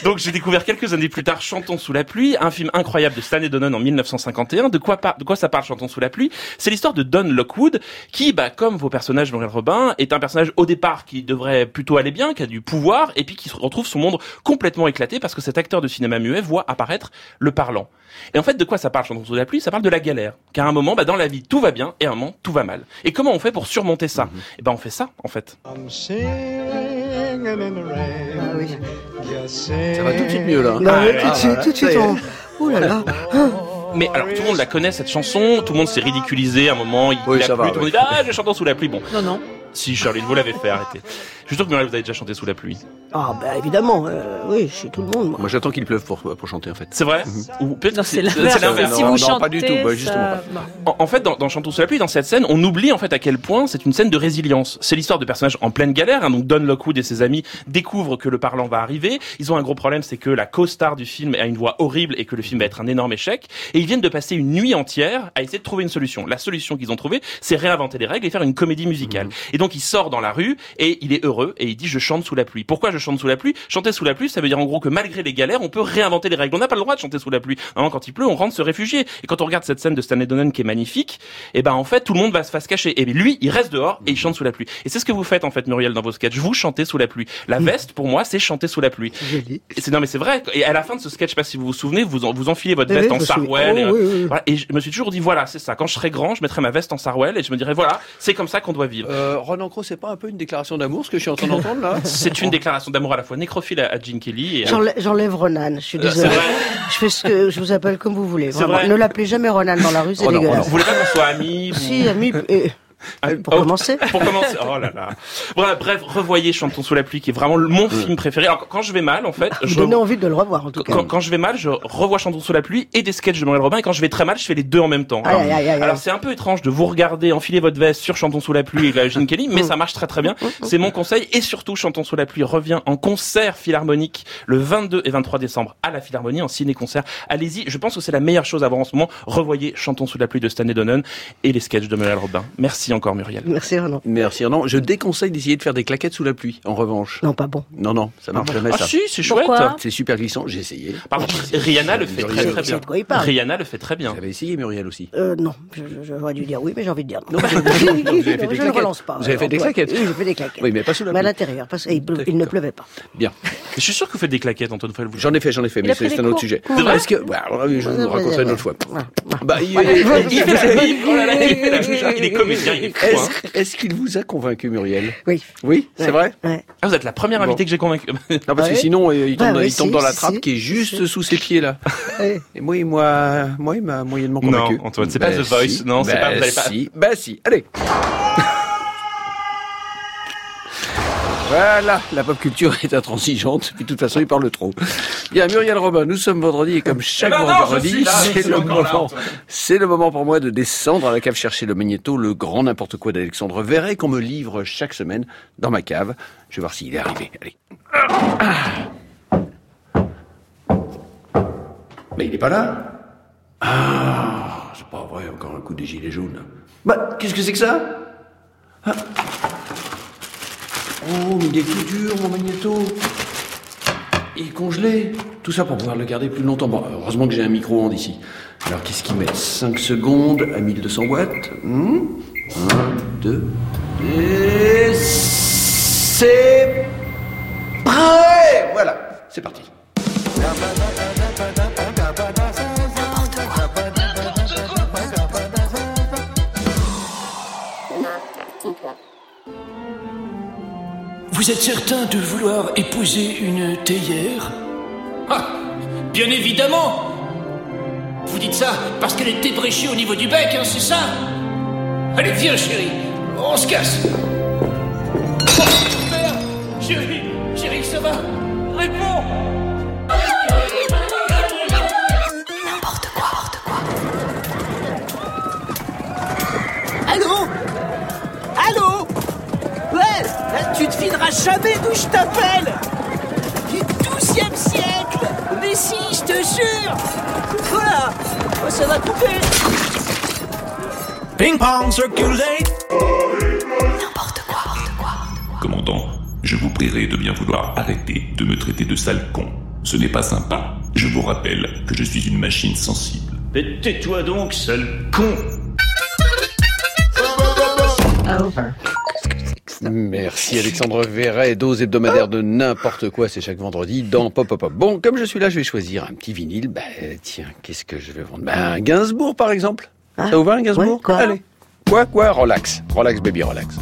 Donc j'ai découvert quelques années plus tard Chantons sous la pluie, un film incroyable de Stanley Donen en 1951. De quoi, de quoi ça parle Chantons sous la pluie C'est l'histoire de Don Lockwood, qui, bah, comme vos personnages Muriel Robin, est un personnage au départ qui devrait plutôt aller bien, qui a du pouvoir, et puis qui se retrouve son monde complètement éclaté parce que cet acteur de cinéma muet voit apparaître le parlant. Et en fait, de quoi ça parle Chantons sous la pluie? Ça parle de la galère. Car à un moment, bah, dans la vie, tout va bien, et à un moment, tout va mal. Et comment on fait pour surmonter ça? Et ben, on fait ça, en fait. Ah oui. Ça va tout de suite mieux là. Ah, tout de suite, tout de suite, on... Ouh là là. Mais alors tout le monde la connaît cette chanson, tout le monde s'est ridiculisé à un moment, il, Oui, il a ça plu, va, tout le monde dit ah je chante sous la pluie. Bon, Non, non. si Charlie, vous l'avez fait, arrêtez. Je suis sûr que vous avez déjà chanté sous la pluie. Ah bah évidemment, euh, oui, chez tout le monde. moi. Moi j'attends qu'il pleuve pour, pour chanter en fait. C'est vrai Ou peut-être c'est l'inverse. Si Non, vous non, chantez, pas du tout, bah, justement pas. En, en fait, dans, dans Chantons sous la pluie, dans cette scène, on oublie en fait à quel point c'est une scène de résilience. C'est l'histoire de personnages en pleine galère. hein. donc Don Lockwood et ses amis découvrent que le parlant va arriver. Ils ont un gros problème, c'est que la co-star du film a une voix horrible et que le film va être un énorme échec. Et ils viennent de passer une nuit entière à essayer de trouver une solution. La solution qu'ils ont trouvée, c'est réinventer les règles et faire une comédie musicale. Et donc il sort dans la rue et il est heureux et il dit je chante sous la pluie. Pourquoi je chante sous la pluie Chanter sous la pluie, ça veut dire en gros que malgré les galères, on peut réinventer les règles. On n'a pas le droit de chanter sous la pluie. Normalement, quand il pleut, on rentre se réfugier. Et quand on regarde cette scène de Stanley Donen qui est magnifique, et ben en fait tout le monde va se faire se cacher. Et lui, il reste dehors et il chante sous la pluie. Et c'est ce que vous faites en fait, Muriel, dans vos sketchs. Vous chantez sous la pluie. La veste, pour moi, c'est chanter sous la pluie. C'est non mais c'est vrai. Et à la fin de ce sketch, je sais pas si vous vous souvenez, vous en- vous enfilez votre Oui, veste oui, en sarouel. et, Oh, oui, oui. voilà. et je me suis toujours dit voilà, c'est ça. Quand je serai grand, je mettrai ma veste en sarouel et je me dirai voilà, c'est comme ça qu'on doit vivre. Euh, Ronan Crowe, c'est pas un peu une déclaration d'amour ce que je suis en train d'entendre là? C'est une déclaration d'amour à la fois nécrophile à, à Gene Kelly à- J'enlève Ronan, je suis Euh, vrai. Je fais ce que je vous appelle comme vous voulez. Ne l'appelez jamais Ronan dans la rue, c'est Oh non, dégueulasse. Vous voulez pas qu'on soit amis vous- Si, ami, et Pour commencer. Pour commencer. Oh là là. Voilà, bref, revoyez Chantons sous la pluie, qui est vraiment le- mon film préféré. Alors, quand je vais mal, en fait, Vous je donnez envie de le revoir, en tout cas. quand, quand je vais mal, je revois Chantons sous la pluie et des sketchs de Muriel Robin. Et quand je vais très mal, je fais les deux en même temps. Alors, aïe, aïe, aïe, alors, aïe. c'est un peu étrange de vous regarder enfiler votre veste sur Chantons sous la pluie et la Gene Kelly, mais ça marche très très bien. C'est mon conseil. Et surtout, Chantons sous la pluie revient en concert philharmonique le 22 et 23 décembre à la Philharmonie en ciné-concert. Allez-y. Je pense que c'est la meilleure chose à voir en ce moment. Revoyez Chantons sous la pluie de Stanley Donen et les sketchs de Muriel Robin. Merci encore, Muriel. Merci, Renan. Merci, non. Je déconseille d'essayer de faire des claquettes sous la pluie, en revanche. Non, pas bon. Non, non, ça marche jamais, Ah ça. si, c'est chouette. C'est super glissant, j'ai essayé. Pardon, Rihanna le fait très Muriel. très bien. de quoi il parle? Rihanna le fait très bien. J'avais essayé Muriel aussi. Euh, non, j'aurais dû dire oui, mais j'ai envie de dire non. vous avez fait des je ne claquettes. relance pas. Vous avez fait des claquettes. Oui, j'ai fait des claquettes. Oui, mais pas sous la Mais à pluie. l'intérieur, parce qu'il ne pleuvait pas. Bien. Je suis sûr que vous faites des claquettes, Antoine Fell. Vous J'en ai fait, j'en ai fait, mais c'est un autre sujet. Est-ce que, bah, je vous raconterai une autre fois. Il est comédien, est. Est-ce qu'il vous a convaincu, Muriel Oui. Oui, c'est Ouais, vrai ouais. Ah, vous êtes la première Bon. invitée que j'ai convaincue. Non, parce que Ouais. sinon, euh, il tombe, Bah oui, il tombe si, dans la trappe si. qui est juste sous ses pieds, là. Ouais. Et moi, il m'a, moi, il m'a moyennement convaincu. Non, Antoine, c'est pas The Voice. si. Non, c'est Bah, pas- vous allez pas- si. Bah, si. Allez. Voilà, la pop culture est intransigeante, puis de toute façon, il parle trop. Bien, Muriel Robin, nous sommes vendredi et comme chaque Eh ben vendredi, c'est le moment, c'est le moment pour moi de descendre à la cave chercher le magnéto, le grand n'importe quoi d'Alexandre Verret qu'on me livre chaque semaine dans ma cave. Je vais voir s'il est arrivé. Allez. Mais il est pas là Ah, c'est pas vrai, encore un coup des gilets jaunes. Bah, qu'est-ce que c'est que ça? Ah. Oh, mais il est tout dur, mon magnéto. Il est congelé. Tout ça pour pouvoir le garder plus longtemps. Bon, heureusement que j'ai un micro-ondes ici. Alors, qu'est-ce qu'ils mettent 5 secondes à 1200 watts 1, 2, et c'est prêt Voilà, c'est parti. Vous êtes certain de vouloir épouser une théière Ah Bien évidemment. Vous dites ça parce qu'elle est ébréchée au niveau du bec, hein, c'est ça Allez, viens, chérie, on se casse. Oh, Chérie, chérie, ça va Réponds jamais d'où je t'appelle. Du 12e siècle. Mais si, je te jure. Voilà. Oh, Ça va couper. Ping pong circulate. Commandant, je vous prierai de bien vouloir arrêter de me traiter de sale con. Ce n'est pas sympa. Je vous rappelle que je suis une machine sensible. Mais tais-toi donc, sale con Merci Alexandre Verret, dose hebdomadaire de n'importe quoi, c'est chaque vendredi dans Pop Pop Pop. Bon, comme je suis là, je vais choisir un petit vinyle. Bah tiens, qu'est-ce que je vais vendre? Bah un Gainsbourg par exemple. Ça vous va un Gainsbourg? Ouais, quoi? Allez. Quoi Quoi? Relax. Relax baby, relax.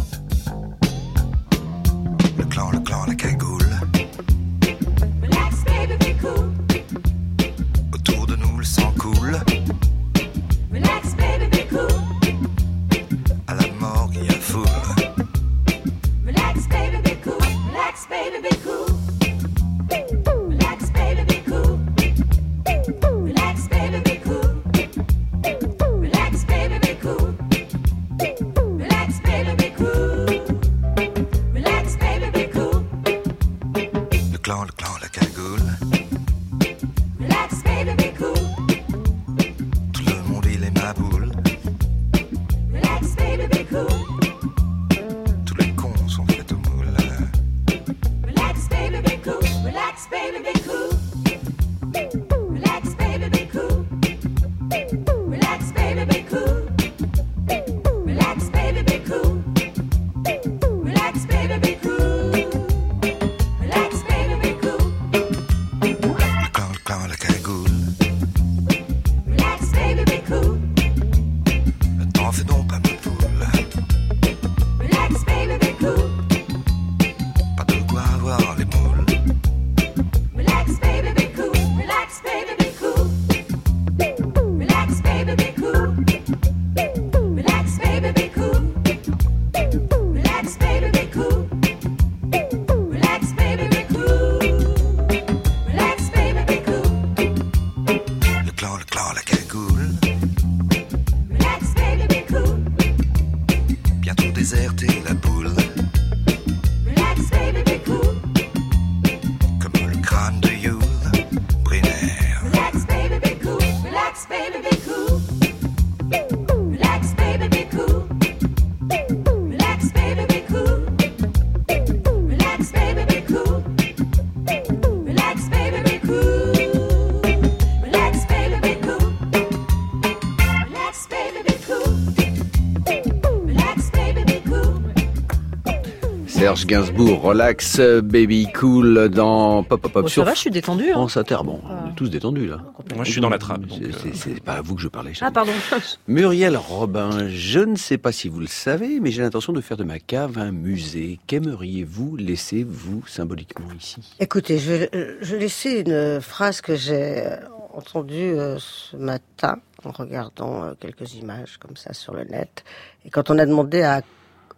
Serge Gainsbourg, relax, baby cool dans Pop Pop Pop ça sur va, je suis détendu. Hein. France Inter. Bon, on est tous détendus là. Moi, je suis dans la trappe. C'est- euh, c'est- pas à vous que je parlais. Ah, pardon. Muriel Robin, je ne sais pas si vous le savez, mais j'ai l'intention de faire de ma cave un musée. Qu'aimeriez-vous laisser, vous, symboliquement ici? Écoutez, je, vais- euh, je vais laisser une phrase que j'ai euh, entendue euh, ce matin en regardant euh, quelques images comme ça sur le net. Et quand on a demandé à,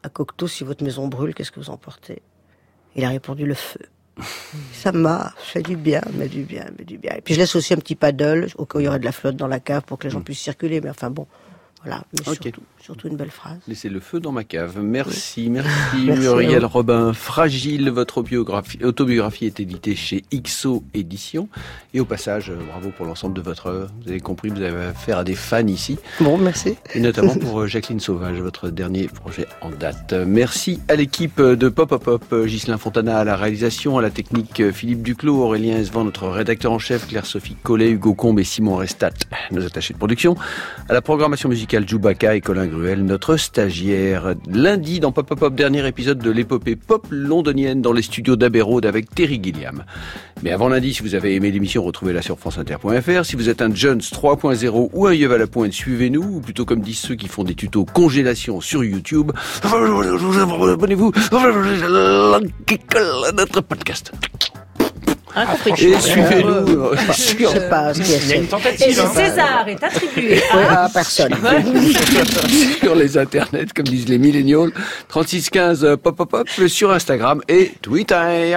à Cocteau si votre maison brûle, qu'est-ce que vous emportez Il a répondu le feu. Ça m'a fait du bien, mais du bien, mais du bien. Et puis je laisse aussi un petit paddle au cas où il y aurait de la flotte dans la cave pour que les gens puissent circuler. Mais enfin bon, voilà. Mais Ok. surtout, surtout une belle phrase. Laissez le feu dans ma cave. Merci, merci, Merci Muriel. Robin. Fragile, votre biographie, autobiographie est éditée chez XO Éditions. Et au passage, euh, bravo pour l'ensemble de votre œuvre. Vous avez compris, vous avez affaire à des fans ici. Bon, merci. Et notamment pour euh, Jacqueline Sauvage, votre dernier projet en date. Merci à l'équipe de Pop Pop Pop, euh, Ghislain Fontana à la réalisation, à la technique Philippe Duclos, Aurélien Esvan, notre rédacteur en chef, Claire-Sophie Collet, Hugo Combe et Simon Restat, nos attachés de production, à la programmation musicale Djoubaka et Colin Notre stagiaire. Lundi, dans Pop Pop Pop, dernier épisode de l'épopée pop londonienne dans les studios d'Abbey Road avec Terry Gilliam. Mais avant lundi, si vous avez aimé l'émission, retrouvez-la sur franceinter.fr. Si vous êtes un Jones 3.0 ou un Yves à la pointe, suivez-nous, ou plutôt comme disent ceux qui font des tutos congélation sur YouTube, abonnez-vous à notre podcast. Ah, compris. Et suivez-nous euh, Je sur, sais pas ce qu'il y a. Une tentative. hein. César est attribué à... à personne. sur les internets, comme disent les millénials, 3615 pop pop pop sur Instagram et Twitter.